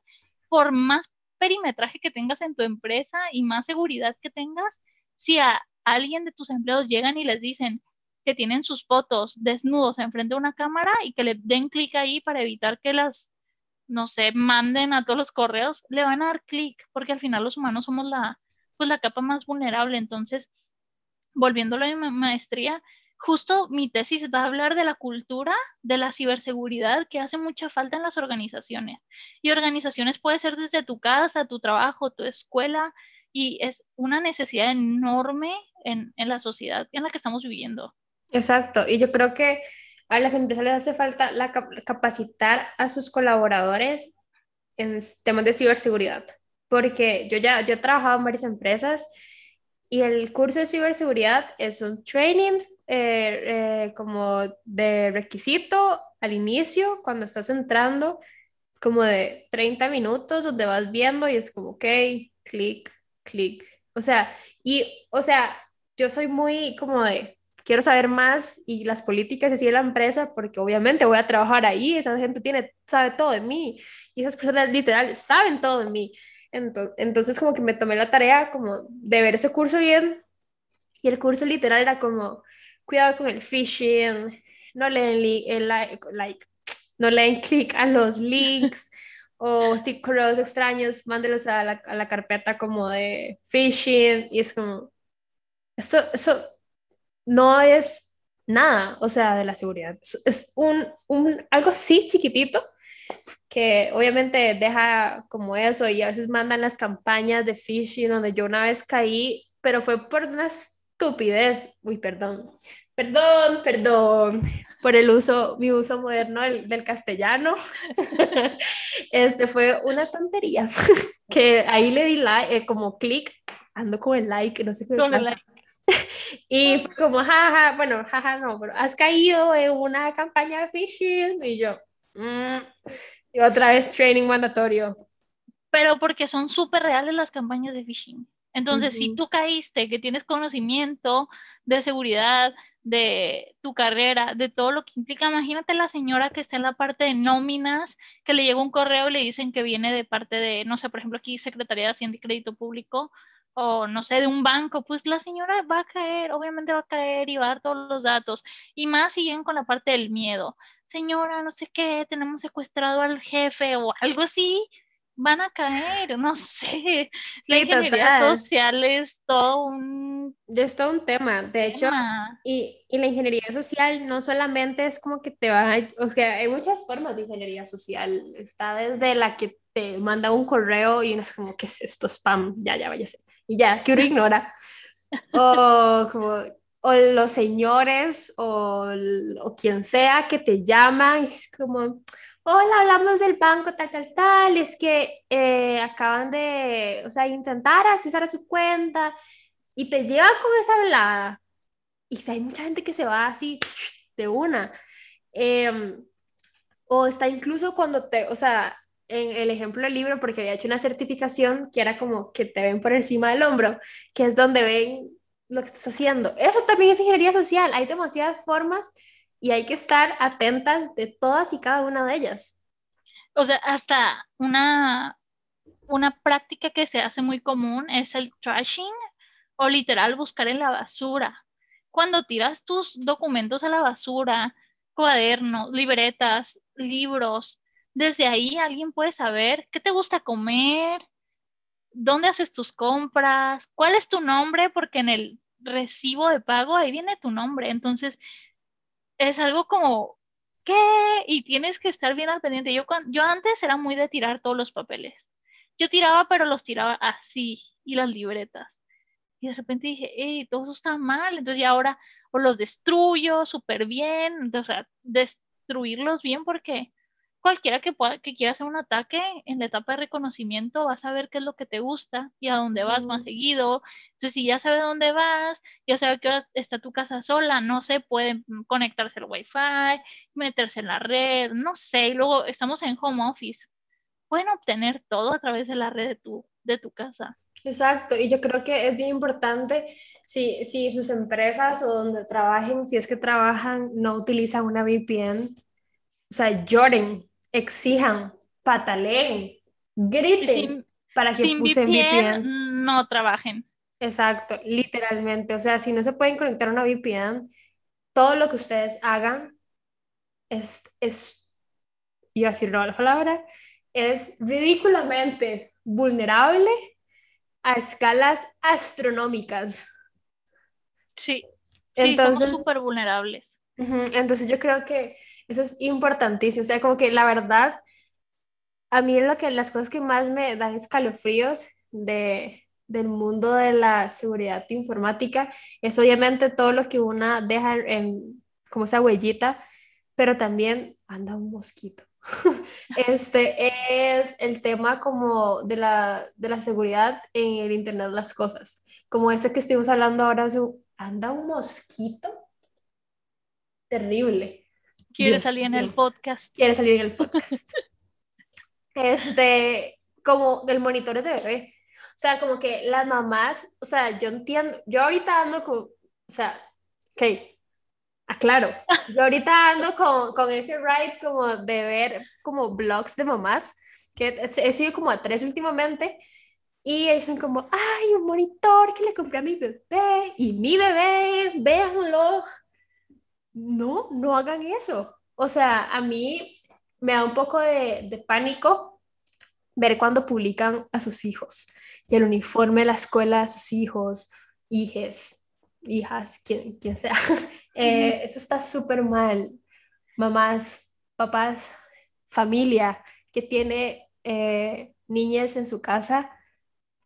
B: por más perimetraje que tengas en tu empresa y más seguridad que tengas, si a alguien de tus empleados llegan y les dicen que tienen sus fotos desnudos enfrente de una cámara y que le den clic ahí para evitar que las, no sé, manden a todos los correos, le van a dar clic, porque al final los humanos somos la, pues la capa más vulnerable. Entonces, volviéndolo a mi maestría, justo mi tesis va a hablar de la cultura de la ciberseguridad que hace mucha falta en las organizaciones. Y organizaciones puede ser desde tu casa, tu trabajo, tu escuela, y es una necesidad enorme en, la sociedad en la que estamos viviendo.
A: Exacto, y yo creo que a las empresas les hace falta la, capacitar a sus colaboradores en temas de ciberseguridad, porque yo ya yo he trabajado en varias empresas y el curso de ciberseguridad es un training eh, eh, como de requisito al inicio, cuando estás entrando, como de 30 minutos, donde vas viendo y es como, ok, clic, clic. O sea, y, o sea, yo soy muy como de, quiero saber más y las políticas así de la empresa, porque obviamente voy a trabajar ahí, esa gente tiene, sabe todo de mí, y esas personas literal saben todo de mí. Entonces, como que me tomé la tarea como de ver ese curso bien y el curso literal era como cuidado con el phishing, no leen el like, no leen clic a los links <laughs> o si correos extraños, mándelos a la, a la, carpeta como de phishing y es como, esto, eso no es nada, o sea, de la seguridad. Es un, un, algo así chiquitito que obviamente deja como eso y a veces mandan las campañas de phishing donde yo una vez caí, pero fue por una estupidez. Uy, perdón, perdón, perdón por el uso, mi uso moderno del, del castellano. <laughs> este fue una tontería <laughs> que ahí le di like, eh, como clic, ando con el like, no sé qué pasa. <laughs> y fue como, jaja, bueno, jaja, no, pero has caído en una campaña de phishing y yo, mm", y otra vez training mandatorio.
B: Pero porque son súper reales las campañas de phishing. Entonces, si tú caíste, que tienes conocimiento de seguridad, de tu carrera, de todo lo que implica, imagínate la señora que está en la parte de nóminas, que le llega un correo y le dicen que viene de parte de, no sé, por ejemplo, aquí Secretaría de Hacienda y Crédito Público, o no sé, de un banco, pues la señora va a caer, obviamente va a caer y va a dar todos los datos. Y más siguen con la parte del miedo. Señora, no sé qué, tenemos secuestrado al jefe o algo así van a caer, no <laughs> sé. La ingeniería social es todo un...
A: Es todo un tema, de hecho, y, y, la ingeniería social no solamente es como que te va a... O sea, hay muchas formas de ingeniería social. Está desde la que te manda un correo y uno es como, ¿qué es esto? Spam, ya, ya, váyase. Y ya, que uno ignora. <laughs> o como... O los señores o, o quien sea que te llama, es como, hola, hablamos del banco tal, tal, tal, es que eh, acaban de, o sea, intentar accesar a su cuenta y te llevan con esa hablada. Y hay mucha gente que se va así de una. Em, o está incluso cuando te, o sea, en el ejemplo del libro, porque había hecho una certificación que era como que te ven por encima del hombro, que es donde ven lo que estás haciendo. Eso también es ingeniería social. Hay demasiadas formas y hay que estar atentas de todas y cada una de ellas.
B: O sea, hasta una, una práctica que se hace muy común es el trashing o literal buscar en la basura. Cuando tiras tus documentos a la basura, cuadernos, libretas, libros, desde ahí alguien puede saber qué te gusta comer, dónde haces tus compras, cuál es tu nombre, porque en el recibo de pago ahí viene tu nombre. Entonces, es algo como, ¿qué? Y tienes que estar bien al pendiente. Yo, yo antes era muy de tirar todos los papeles. Yo tiraba, pero los tiraba así, y las libretas. Y de repente dije, hey, todo eso está mal. Entonces ya ahora o los destruyo súper bien. o sea, destruirlos bien porque cualquiera que, pueda, que quiera hacer un ataque en la etapa de reconocimiento va a saber qué es lo que te gusta y a dónde vas más seguido. Entonces, si ya sabe dónde vas, ya sabe que hora está tu casa sola, no sé, puede conectarse al wifi, meterse en la red, no sé, y luego estamos en home office. Pueden obtener todo a través de la red de tu, de tu casa.
A: Exacto, y yo creo que es bien importante si, si sus empresas o donde trabajen, si es que trabajan, no utilizan una VPN, o sea, lloren, exijan, pataleen, griten para que
B: sin usen VPN, No trabajen.
A: Exacto, literalmente. O sea, si no se pueden conectar a una VPN, todo lo que ustedes hagan es, es iba a decir la palabra, es ridículamente vulnerable a escalas astronómicas.
B: Sí, entonces, somos súper vulnerables.
A: entonces yo creo que eso es importantísimo. O sea, como que la verdad, a mí lo que las cosas que más me dan escalofríos de, del mundo de la seguridad informática es obviamente todo lo que una deja en, como esa huellita, pero también anda un mosquito. <laughs> este es el tema como de la, de la seguridad en el Internet de las cosas, como ese que estuvimos hablando ahora, anda un mosquito terrible.
B: Quiere salir en el podcast.
A: Quiere salir en el podcast. <laughs> este, como del monitor de bebé. O sea, como que las mamás, o sea, yo entiendo, yo ahorita ando con, o sea, ok, aclaro, yo ahorita ando con, con ese ride como de ver como blogs de mamás, que he sido como a tres últimamente, y dicen como, ay, un monitor que le compré a mi bebé, y mi bebé, véanlo, no, no hagan eso. O sea, a mí me da un poco de, pánico ver cuando publican a sus hijos y el uniforme de la escuela de sus hijos, hijes. hijas, quien, quien sea. <laughs> Eh, eso está súper mal. Mamás, papás, familia que tiene eh, niñas en su casa,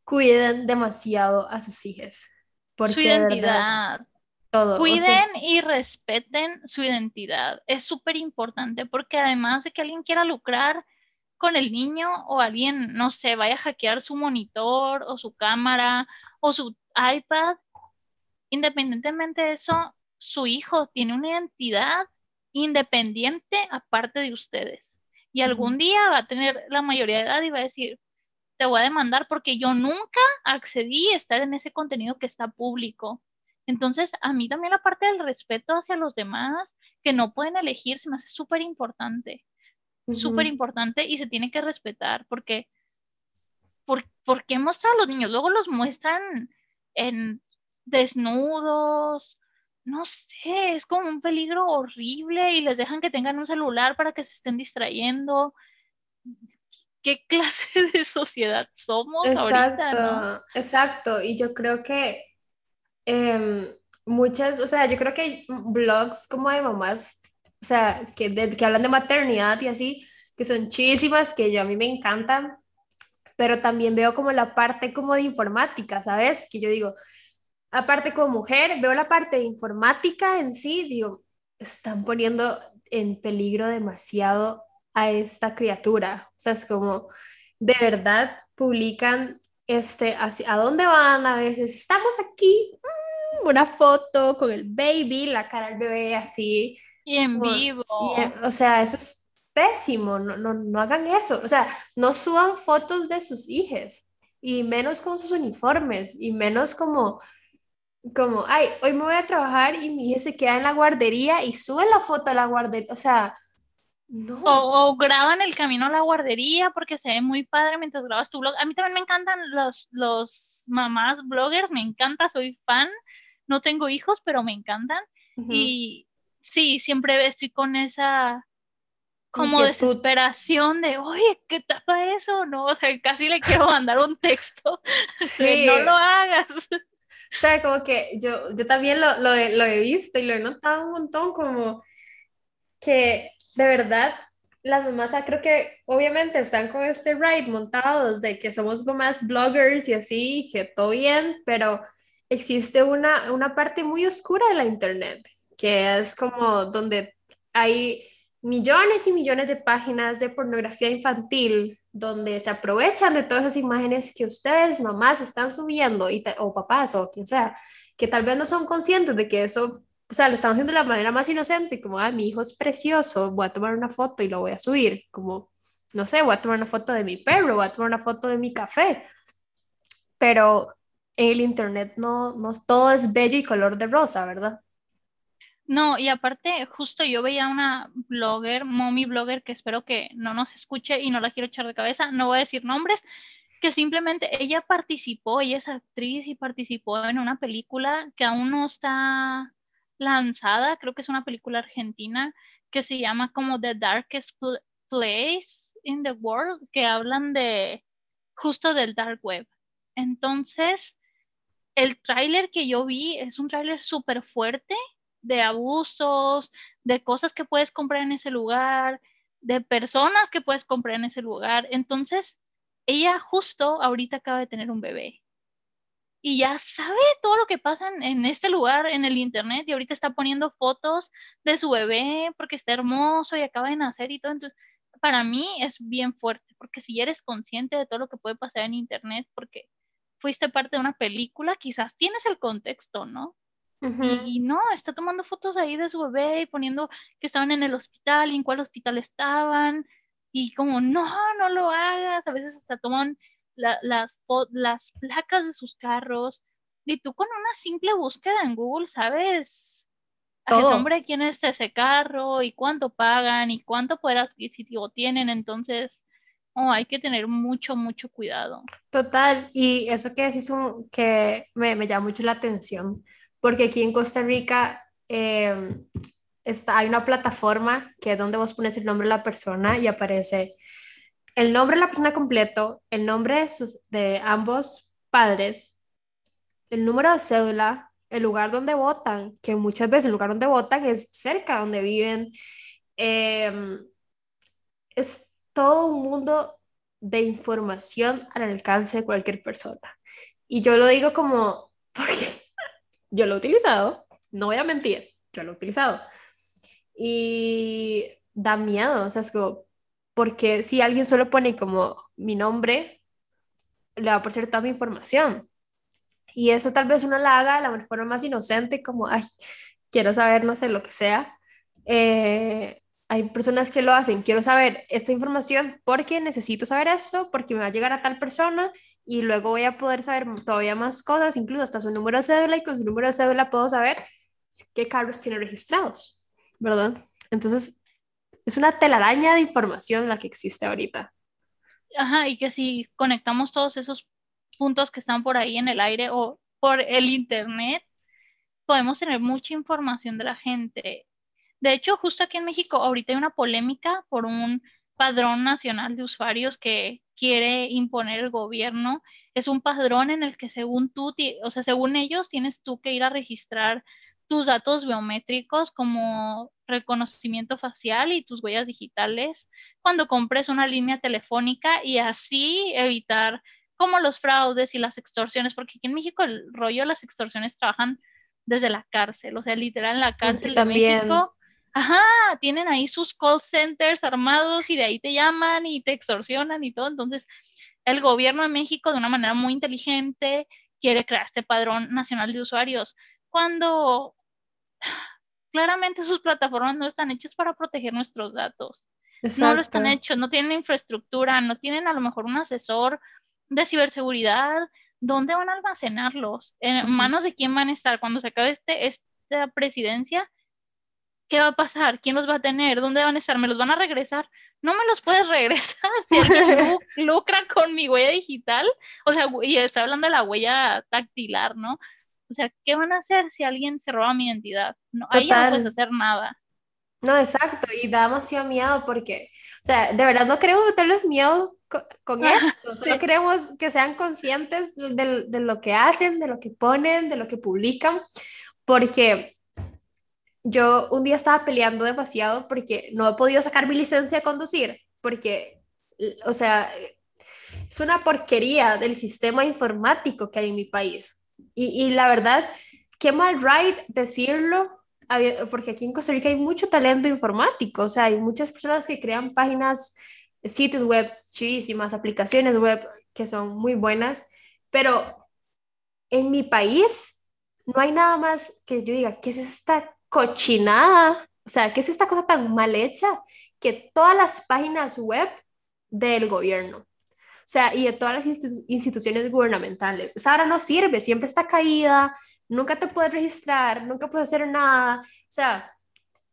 A: cuiden demasiado a sus hijas.
B: Porque su identidad. Todo, Cuiden y respeten su identidad. Es súper importante porque además de que alguien quiera lucrar con el niño o alguien, no sé, vaya a hackear su monitor o su cámara o su iPad, independientemente de eso, su hijo tiene una identidad independiente aparte de ustedes. Y algún día va a tener la mayoría de edad y va a decir, te voy a demandar porque yo nunca accedí a estar en ese contenido que está público. Entonces, a mí también la parte del respeto hacia los demás, que no pueden elegir, se me hace súper importante. Súper importante y se tiene que respetar porque, ¿por, ¿por qué mostrar a los niños? Luego los muestran en desnudos, no sé, es como un peligro horrible y les dejan que tengan un celular para que se estén distrayendo. ¿Qué clase de sociedad somos
A: exacto,
B: ahorita?
A: Exacto, y yo creo que em, muchas, o sea, yo creo que hay blogs como de mamás, o sea, que, que hablan de maternidad y así, que son chidísimas, que yo a mí me encantan, pero también veo como la parte como de informática, ¿sabes? Que yo digo, aparte como mujer, veo la parte de informática en sí, digo, están poniendo en peligro demasiado a esta criatura. O sea, es como, de verdad, publican este, hacia, a dónde van a veces, estamos aquí, mm, una foto con el baby, la cara del bebé así.
B: Y en vivo.
A: o sea, eso es pésimo, no, no, no hagan eso. O sea, no suban fotos de sus hijos, y menos con sus uniformes, y menos como como, ay, hoy me voy a trabajar y mi hija se queda en la guardería y sube la foto a la guardería, o sea, no.
B: O, graban el camino a la guardería porque se ve muy padre mientras grabas tu blog. A mí también me encantan los, los mamás bloggers, me encanta, soy fan. No tengo hijos, pero me encantan. Y sí, siempre estoy con esa como desesperación de, oye, ¿qué tapa eso? No, o sea, casi le quiero mandar un texto. Sí. no lo hagas.
A: O sea, como que yo, yo también lo, lo, he, lo he visto y lo he notado un montón, como que de verdad las mamás, creo que obviamente están con este ride montados de que somos más bloggers y así, que todo bien, pero existe una, una parte muy oscura de la internet, que es como donde hay millones y millones de páginas de pornografía infantil donde se aprovechan de todas esas imágenes que ustedes, mamás, están subiendo, y o papás, o quien sea, que tal vez no son conscientes de que eso, o sea, lo están haciendo de la manera más inocente, como, ah, mi hijo es precioso, voy a tomar una foto y lo voy a subir, como, no sé, voy a tomar una foto de mi perro, voy a tomar una foto de mi café, pero en el internet no, no todo es bello y color de rosa, ¿verdad?
B: No, y aparte, justo yo veía una blogger, mommy blogger, que espero que no nos escuche y no la quiero echar de cabeza, no voy a decir nombres, que simplemente ella participó, ella es actriz y participó en una película que aún no está lanzada, creo que es una película argentina que se llama como The Darkest Place in the World, que hablan de justo del dark web. Entonces, el tráiler que yo vi es un tráiler súper fuerte de abusos, de cosas que puedes comprar en ese lugar, de personas que puedes comprar en ese lugar. Entonces, ella justo ahorita acaba de tener un bebé y ya sabe todo lo que pasa en, este lugar, en el internet, y ahorita está poniendo fotos de su bebé porque está hermoso y acaba de nacer y todo. Entonces, para mí es bien fuerte, porque si eres consciente de todo lo que puede pasar en internet, porque fuiste parte de una película, quizás tienes el contexto, ¿no? y, no, está tomando fotos ahí de su bebé y poniendo que estaban en el hospital y en cuál hospital estaban. Y como, no, no lo hagas. A veces hasta toman las, las placas de sus carros. Y tú con una simple búsqueda en Google sabes el nombre de quién es ese carro y cuánto pagan y cuánto poder adquisitivo tienen. Entonces, oh, hay que tener mucho, mucho cuidado.
A: Total, y eso que decís un, que me, me llama mucho la atención, porque aquí en Costa Rica em, está, hay una plataforma que es donde vos pones el nombre de la persona y aparece el nombre de la persona completo, el nombre de, sus, de ambos padres, el número de cédula el lugar donde votan, que muchas veces el lugar donde votan es cerca donde viven. Em, es todo un mundo de información al alcance de cualquier persona. Y yo lo digo como, <laughs> porque yo lo he utilizado, no voy a mentir, yo lo he utilizado. Y da miedo, o sea, es como, porque si alguien solo pone como mi nombre, le va a aparecer toda mi información. Y eso tal vez uno la haga de la forma más inocente, como, ay, quiero saber, no sé, lo que sea. Eh, hay personas que lo hacen, quiero saber esta información porque necesito saber esto, porque me va a llegar a tal persona y luego voy a poder saber todavía más cosas, incluso hasta su número de cédula y con su número de cédula puedo saber qué carros tiene registrados, ¿verdad? Entonces, es una telaraña de información la que existe ahorita.
B: Ajá, y que si conectamos todos esos puntos que están por ahí en el aire o por el internet, podemos tener mucha información de la gente de hecho, justo aquí en México, ahorita hay una polémica por un padrón nacional de usuarios que quiere imponer el gobierno. Es un padrón en el que según tú, o sea, según ellos, tienes tú que ir a registrar tus datos biométricos como reconocimiento facial y tus huellas digitales cuando compres una línea telefónica y así evitar como los fraudes y las extorsiones, porque aquí en México el rollo de las extorsiones trabajan desde la cárcel, o sea, literal en la cárcel de México Ajá, tienen ahí sus call centers armados y de ahí te llaman y te extorsionan y todo. Entonces, el gobierno de México, de una manera muy inteligente, quiere crear este padrón nacional de usuarios, cuando claramente sus plataformas no están hechas para proteger nuestros datos. No lo están hechos, no tienen infraestructura, no tienen a lo mejor un asesor de ciberseguridad. ¿Dónde van a almacenarlos? ¿En manos de quién van a estar? Cuando se acabe este, esta presidencia, ¿qué va a pasar? ¿Quién los va a tener? ¿Dónde van a estar? ¿Me los van a regresar? No me los puedes <laughs> regresar si alguien <laughs> lucra con mi huella digital. O sea, y está hablando de la huella tactilar, ¿no? O sea, ¿qué van a hacer si alguien se roba mi identidad? No, ahí no puedes hacer nada.
A: No, exacto, y da demasiado miedo porque, o sea, de verdad no queremos meterles miedos con, <laughs> esto, solo queremos que sean conscientes de, de, lo que hacen, de lo que ponen, de lo que publican, porque yo un día estaba peleando demasiado porque no he podido sacar mi licencia de conducir, porque, o sea, es una porquería del sistema informático que hay en mi país. Y, y la verdad, qué mal right decirlo, porque aquí en Costa Rica hay mucho talento informático, o sea, hay muchas personas que crean páginas, sitios web chidísimas, aplicaciones web que son muy buenas, pero en mi país no hay nada más que yo diga, ¿qué es esta cochinada. O sea, ¿qué es esta cosa tan mal hecha? Que todas las páginas web del gobierno, sea, y de todas las instituciones gubernamentales, esa ahora no sirve, siempre está caída, nunca te puedes registrar, nunca puedes hacer nada. O sea,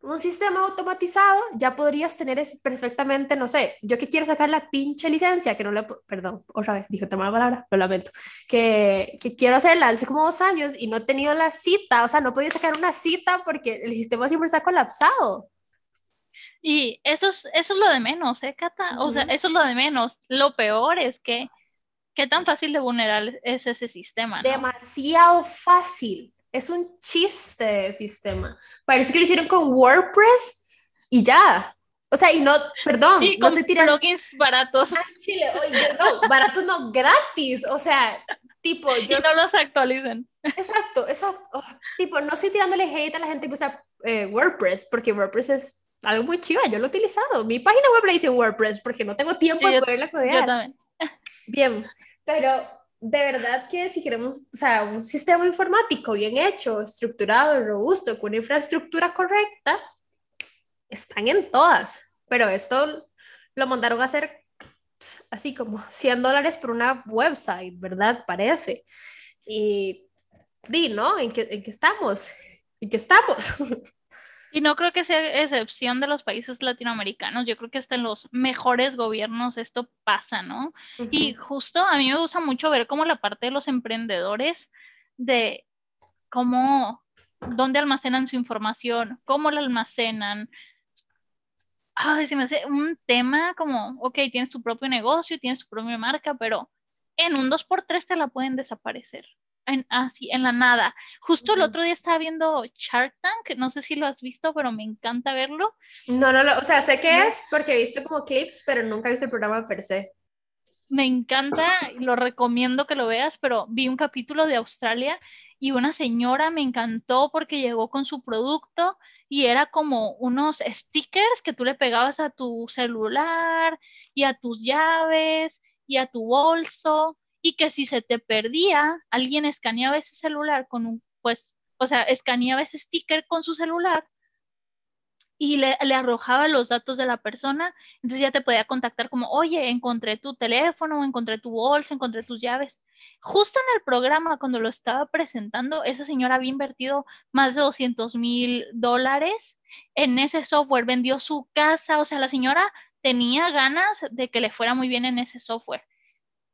A: un sistema automatizado, ya podrías tener perfectamente, no sé, yo que quiero sacar la pinche licencia, que no le, perdón, otra vez, dije otra mala palabra, lo lamento, que, que quiero hacerla hace como dos años y no he tenido la cita, o sea, no podía sacar una cita porque el sistema siempre está colapsado.
B: Y eso es, eso es lo de menos, ¿eh, Cata? O sea, eso es lo de menos. Lo peor es que, ¿qué tan fácil de vulnerar es ese sistema?
A: Demasiado fácil es un chiste de sistema. Parece que lo hicieron con WordPress y ya. O sea, y no, perdón,
B: no con se tiran plugins baratos.
A: Ah, Chile, oye, no, baratos no, gratis. O sea, tipo, <laughs>
B: yo. Y no los actualicen.
A: Exacto, exacto. Oh, tipo, no estoy tirándole hate a la gente que usa eh, WordPress, porque WordPress es algo muy chiva. Yo lo he utilizado. Mi página web la hice en WordPress porque no tengo tiempo de poderla codear. Yo también. Bien, pero de verdad que si queremos, o sea, un sistema informático bien hecho, estructurado, robusto, con una infraestructura correcta, están en todas. Pero esto lo mandaron a hacer así como 100 dólares por una website, ¿verdad? Parece. Y di, ¿no? ¿En qué, en qué estamos? ¿En qué estamos? <laughs>
B: Y no creo que sea excepción de los países latinoamericanos, yo creo que hasta en los mejores gobiernos esto pasa, ¿no? Y justo a mí me gusta mucho ver cómo la parte de los emprendedores, de cómo, dónde almacenan su información, cómo la almacenan. Ay, se me hace un tema como, ok, tienes tu propio negocio, tienes tu propia marca, pero en un 2x3 te la pueden desaparecer. En, así, en la nada. Justo el otro día estaba viendo Shark Tank, no sé si lo has visto, pero me encanta verlo.
A: No, no, o sea, sé que es porque he visto como clips, pero nunca he visto el programa per se.
B: Me encanta, lo recomiendo que lo veas, pero vi un capítulo de Australia y una señora me encantó porque llegó con su producto y era como unos stickers que tú le pegabas a tu celular y a tus llaves y a tu bolso y que si se te perdía, alguien escaneaba ese celular con un, pues, o sea, escaneaba ese sticker con su celular y le, arrojaba los datos de la persona, entonces ya te podía contactar como, oye, encontré tu teléfono, encontré tu bolsa, encontré tus llaves. Justo en el programa, cuando lo estaba presentando, esa señora había invertido más de 200 mil dólares en ese software, vendió su casa, o sea, la señora tenía ganas de que le fuera muy bien en ese software.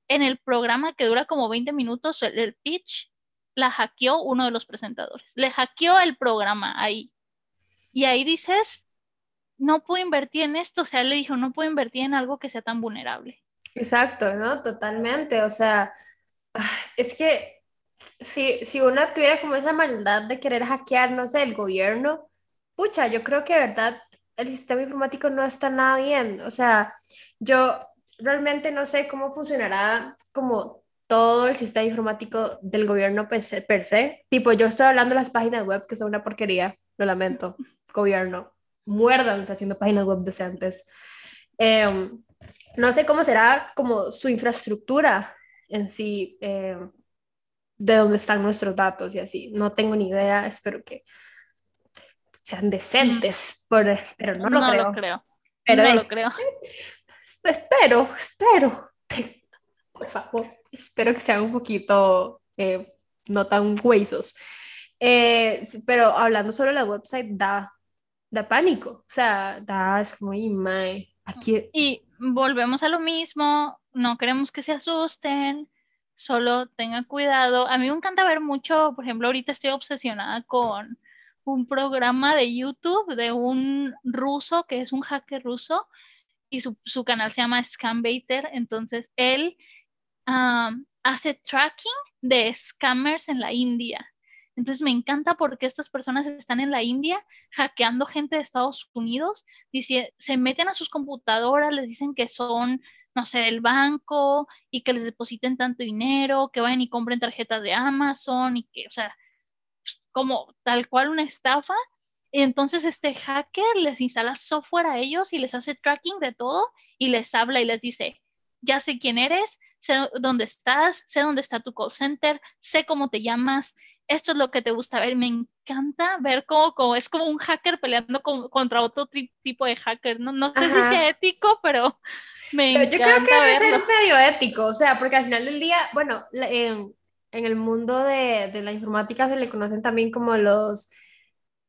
B: En el programa que dura como 20 minutos, el pitch, la hackeó uno de los presentadores. Le hackeó el programa ahí y ahí dices, no puedo invertir en esto, o sea, le dijo, no puedo invertir en algo que sea tan vulnerable.
A: Exacto, ¿no? Totalmente, o sea, es que si, si uno tuviera como esa maldad de querer hackear, no sé, el gobierno, pucha, yo creo que de verdad el sistema informático no está nada bien, o sea, yo realmente no sé cómo funcionará como todo el sistema informático del gobierno per se, per se. Tipo, yo estoy hablando de las páginas web que son una porquería, lo lamento, gobierno, muérdanse haciendo páginas web decentes. Em, no sé cómo será como su infraestructura en sí, em, de dónde están nuestros datos y así. No tengo ni idea, espero que sean decentes, pero no lo creo.
B: Lo creo. Pero no lo creo. <laughs>
A: Espero, espero, por favor, espero que sean un poquito eh, no tan huesos. Eh, pero hablando sobre la website, da, da pánico. O sea, da, es como, y, aquí.
B: Y volvemos a lo mismo, no queremos que se asusten, solo tengan cuidado. A mí me encanta ver mucho, por ejemplo, ahorita estoy obsesionada con un programa de YouTube de un ruso que es un hacker ruso y su, su canal se llama Scambaiter. Entonces, él hace tracking de scammers en la India. Entonces me encanta porque estas personas están en la India hackeando gente de Estados Unidos, dice, se meten a sus computadoras, les dicen que son, no sé, el banco y que les depositen tanto dinero, que vayan y compren tarjetas de Amazon y que, o sea, pues, como tal cual una estafa. Entonces este hacker les instala software a ellos y les hace tracking de todo y les habla y les dice, ya sé quién eres, sé dónde estás, sé dónde está tu call center, sé cómo te llamas, esto es lo que te gusta ver. Me encanta ver cómo, es como un hacker peleando contra otro tipo de hacker. No, no sé si sea ético, pero me yo, encanta. Yo creo que debe ser
A: medio ético, o sea, porque al final del día, bueno, en, en el mundo de, de, la informática se le conocen también como los,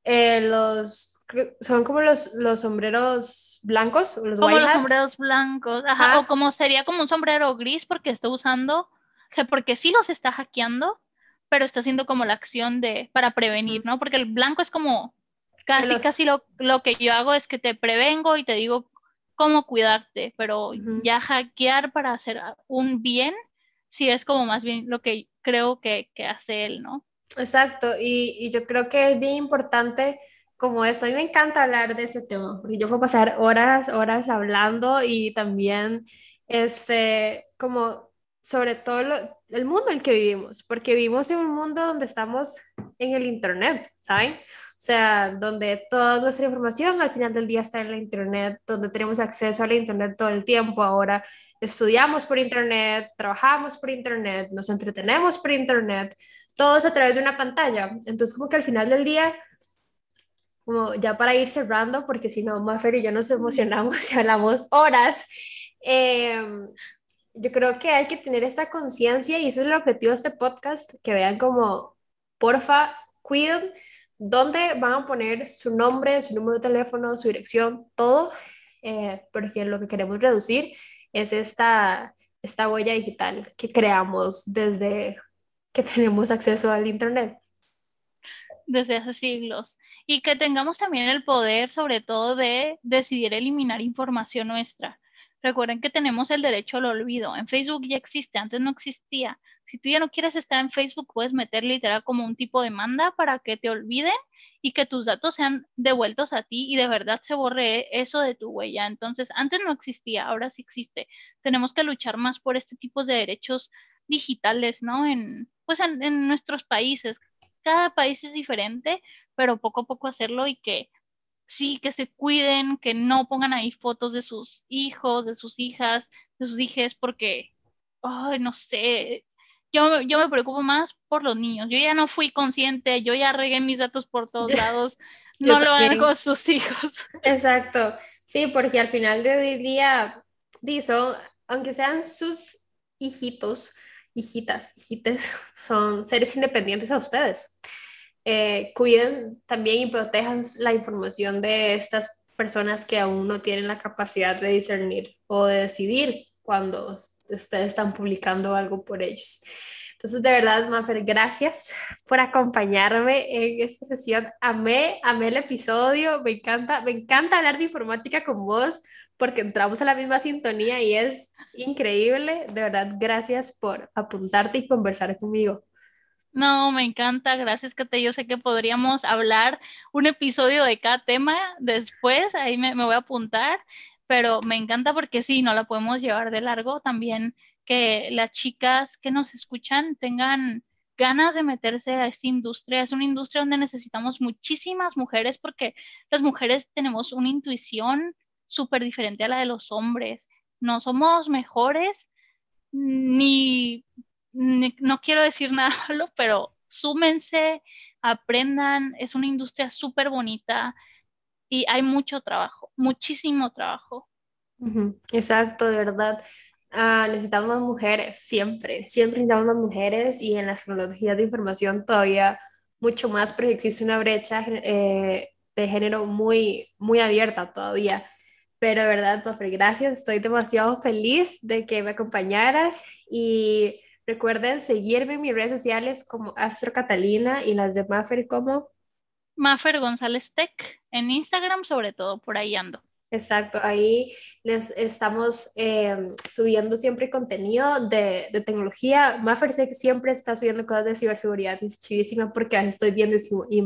A: eh, los son como los, los sombreros blancos, los
B: como los sombreros blancos, ajá, o como sería como un sombrero gris porque está usando, o sea, porque sí los está hackeando, pero está haciendo como la acción de para prevenir, ¿no? Porque el blanco es como casi casi lo, lo, que yo hago es que te prevengo y te digo cómo cuidarte, pero ya hackear para hacer un bien, sí es como más bien lo que creo que, que hace él, ¿no?
A: Exacto, y, y yo creo que es bien importante como eso. A mí me encanta hablar de ese tema, porque yo puedo pasar horas, horas hablando y también, este, como sobre todo el mundo en el que vivimos, porque vivimos en un mundo donde estamos en el Internet, ¿saben? O sea, donde toda nuestra información al final del día está en la Internet, donde tenemos acceso a la Internet todo el tiempo. Ahora estudiamos por Internet, trabajamos por Internet, nos entretenemos por Internet, todos a través de una pantalla. Entonces, como que al final del día como ya para ir cerrando, porque si no, Mafer y yo nos emocionamos y hablamos horas, em, yo creo que hay que tener esta conciencia y ese es el objetivo de este podcast, que vean como, porfa, cuiden dónde van a poner su nombre, su número de teléfono, su dirección, todo, eh, porque lo que queremos reducir es esta, esta huella digital que creamos desde que tenemos acceso al Internet.
B: Desde hace siglos y que tengamos también el poder, sobre todo, de decidir eliminar información nuestra. Recuerden que tenemos el derecho al olvido. En Facebook ya existe, antes no existía. Si tú ya no quieres estar en Facebook, puedes meter literal como un tipo de demanda para que te olviden y que tus datos sean devueltos a ti y de verdad se borre eso de tu huella. Entonces, antes no existía, ahora sí existe. Tenemos que luchar más por este tipo de derechos digitales, ¿no? En, pues en, en nuestros países. Cada país es diferente, pero poco a poco hacerlo y que sí, que se cuiden, que no pongan ahí fotos de sus hijos, de sus hijas, de sus hijas, porque, ay, no sé, yo, yo me preocupo más por los niños. Yo ya no fui consciente, yo ya regué mis datos por todos lados. <laughs> no lo hagan con sus hijos. <laughs>
A: Exacto, sí, porque al final del día, son, aunque sean sus hijitos, hijitas, hijites, <laughs> son seres independientes a ustedes. Eh, cuiden también y protejan la información de estas personas que aún no tienen la capacidad de discernir o de decidir cuando ustedes están publicando algo por ellos. Entonces, de verdad, Mafer, gracias por acompañarme en esta sesión. Amé, amé el episodio, me encanta, me encanta hablar de informática con vos porque entramos a la misma sintonía y es increíble. De verdad, gracias por apuntarte y conversar conmigo.
B: No, me encanta, gracias Kate. Yo sé que podríamos hablar un episodio de cada tema después, ahí me, voy a apuntar, pero me encanta porque sí, no la podemos llevar de largo. También que las chicas que nos escuchan tengan ganas de meterse a esta industria. Es una industria donde necesitamos muchísimas mujeres porque las mujeres tenemos una intuición súper diferente a la de los hombres. No somos mejores ni no quiero decir nada <laughs> malo, pero súmense, aprendan, es una industria súper bonita y hay mucho trabajo, muchísimo trabajo.
A: Exacto, de verdad. Ah, necesitamos más mujeres, siempre, siempre necesitamos más mujeres y en las tecnologías de información todavía mucho más, pero existe una brecha eh, de género muy, muy abierta todavía. Pero de verdad, Mafre, gracias, estoy demasiado feliz de que me acompañaras y Recuerden seguirme en mis redes sociales como Astro Catalina y las de Maffer como
B: Maffer González Tech en Instagram, sobre todo por ahí ando.
A: Exacto, ahí les estamos em, subiendo siempre contenido de, de tecnología. Maffer siempre está subiendo cosas de ciberseguridad, es chivísima porque estoy viendo y, y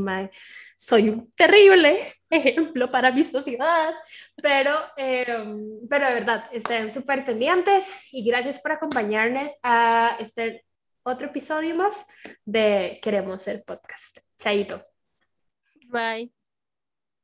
A: soy un terrible <laughs> ejemplo para mi sociedad, pero, em, pero de verdad, estén súper pendientes y gracias por acompañarnos a este otro episodio más de Queremos ser podcast. Chaito.
B: Bye.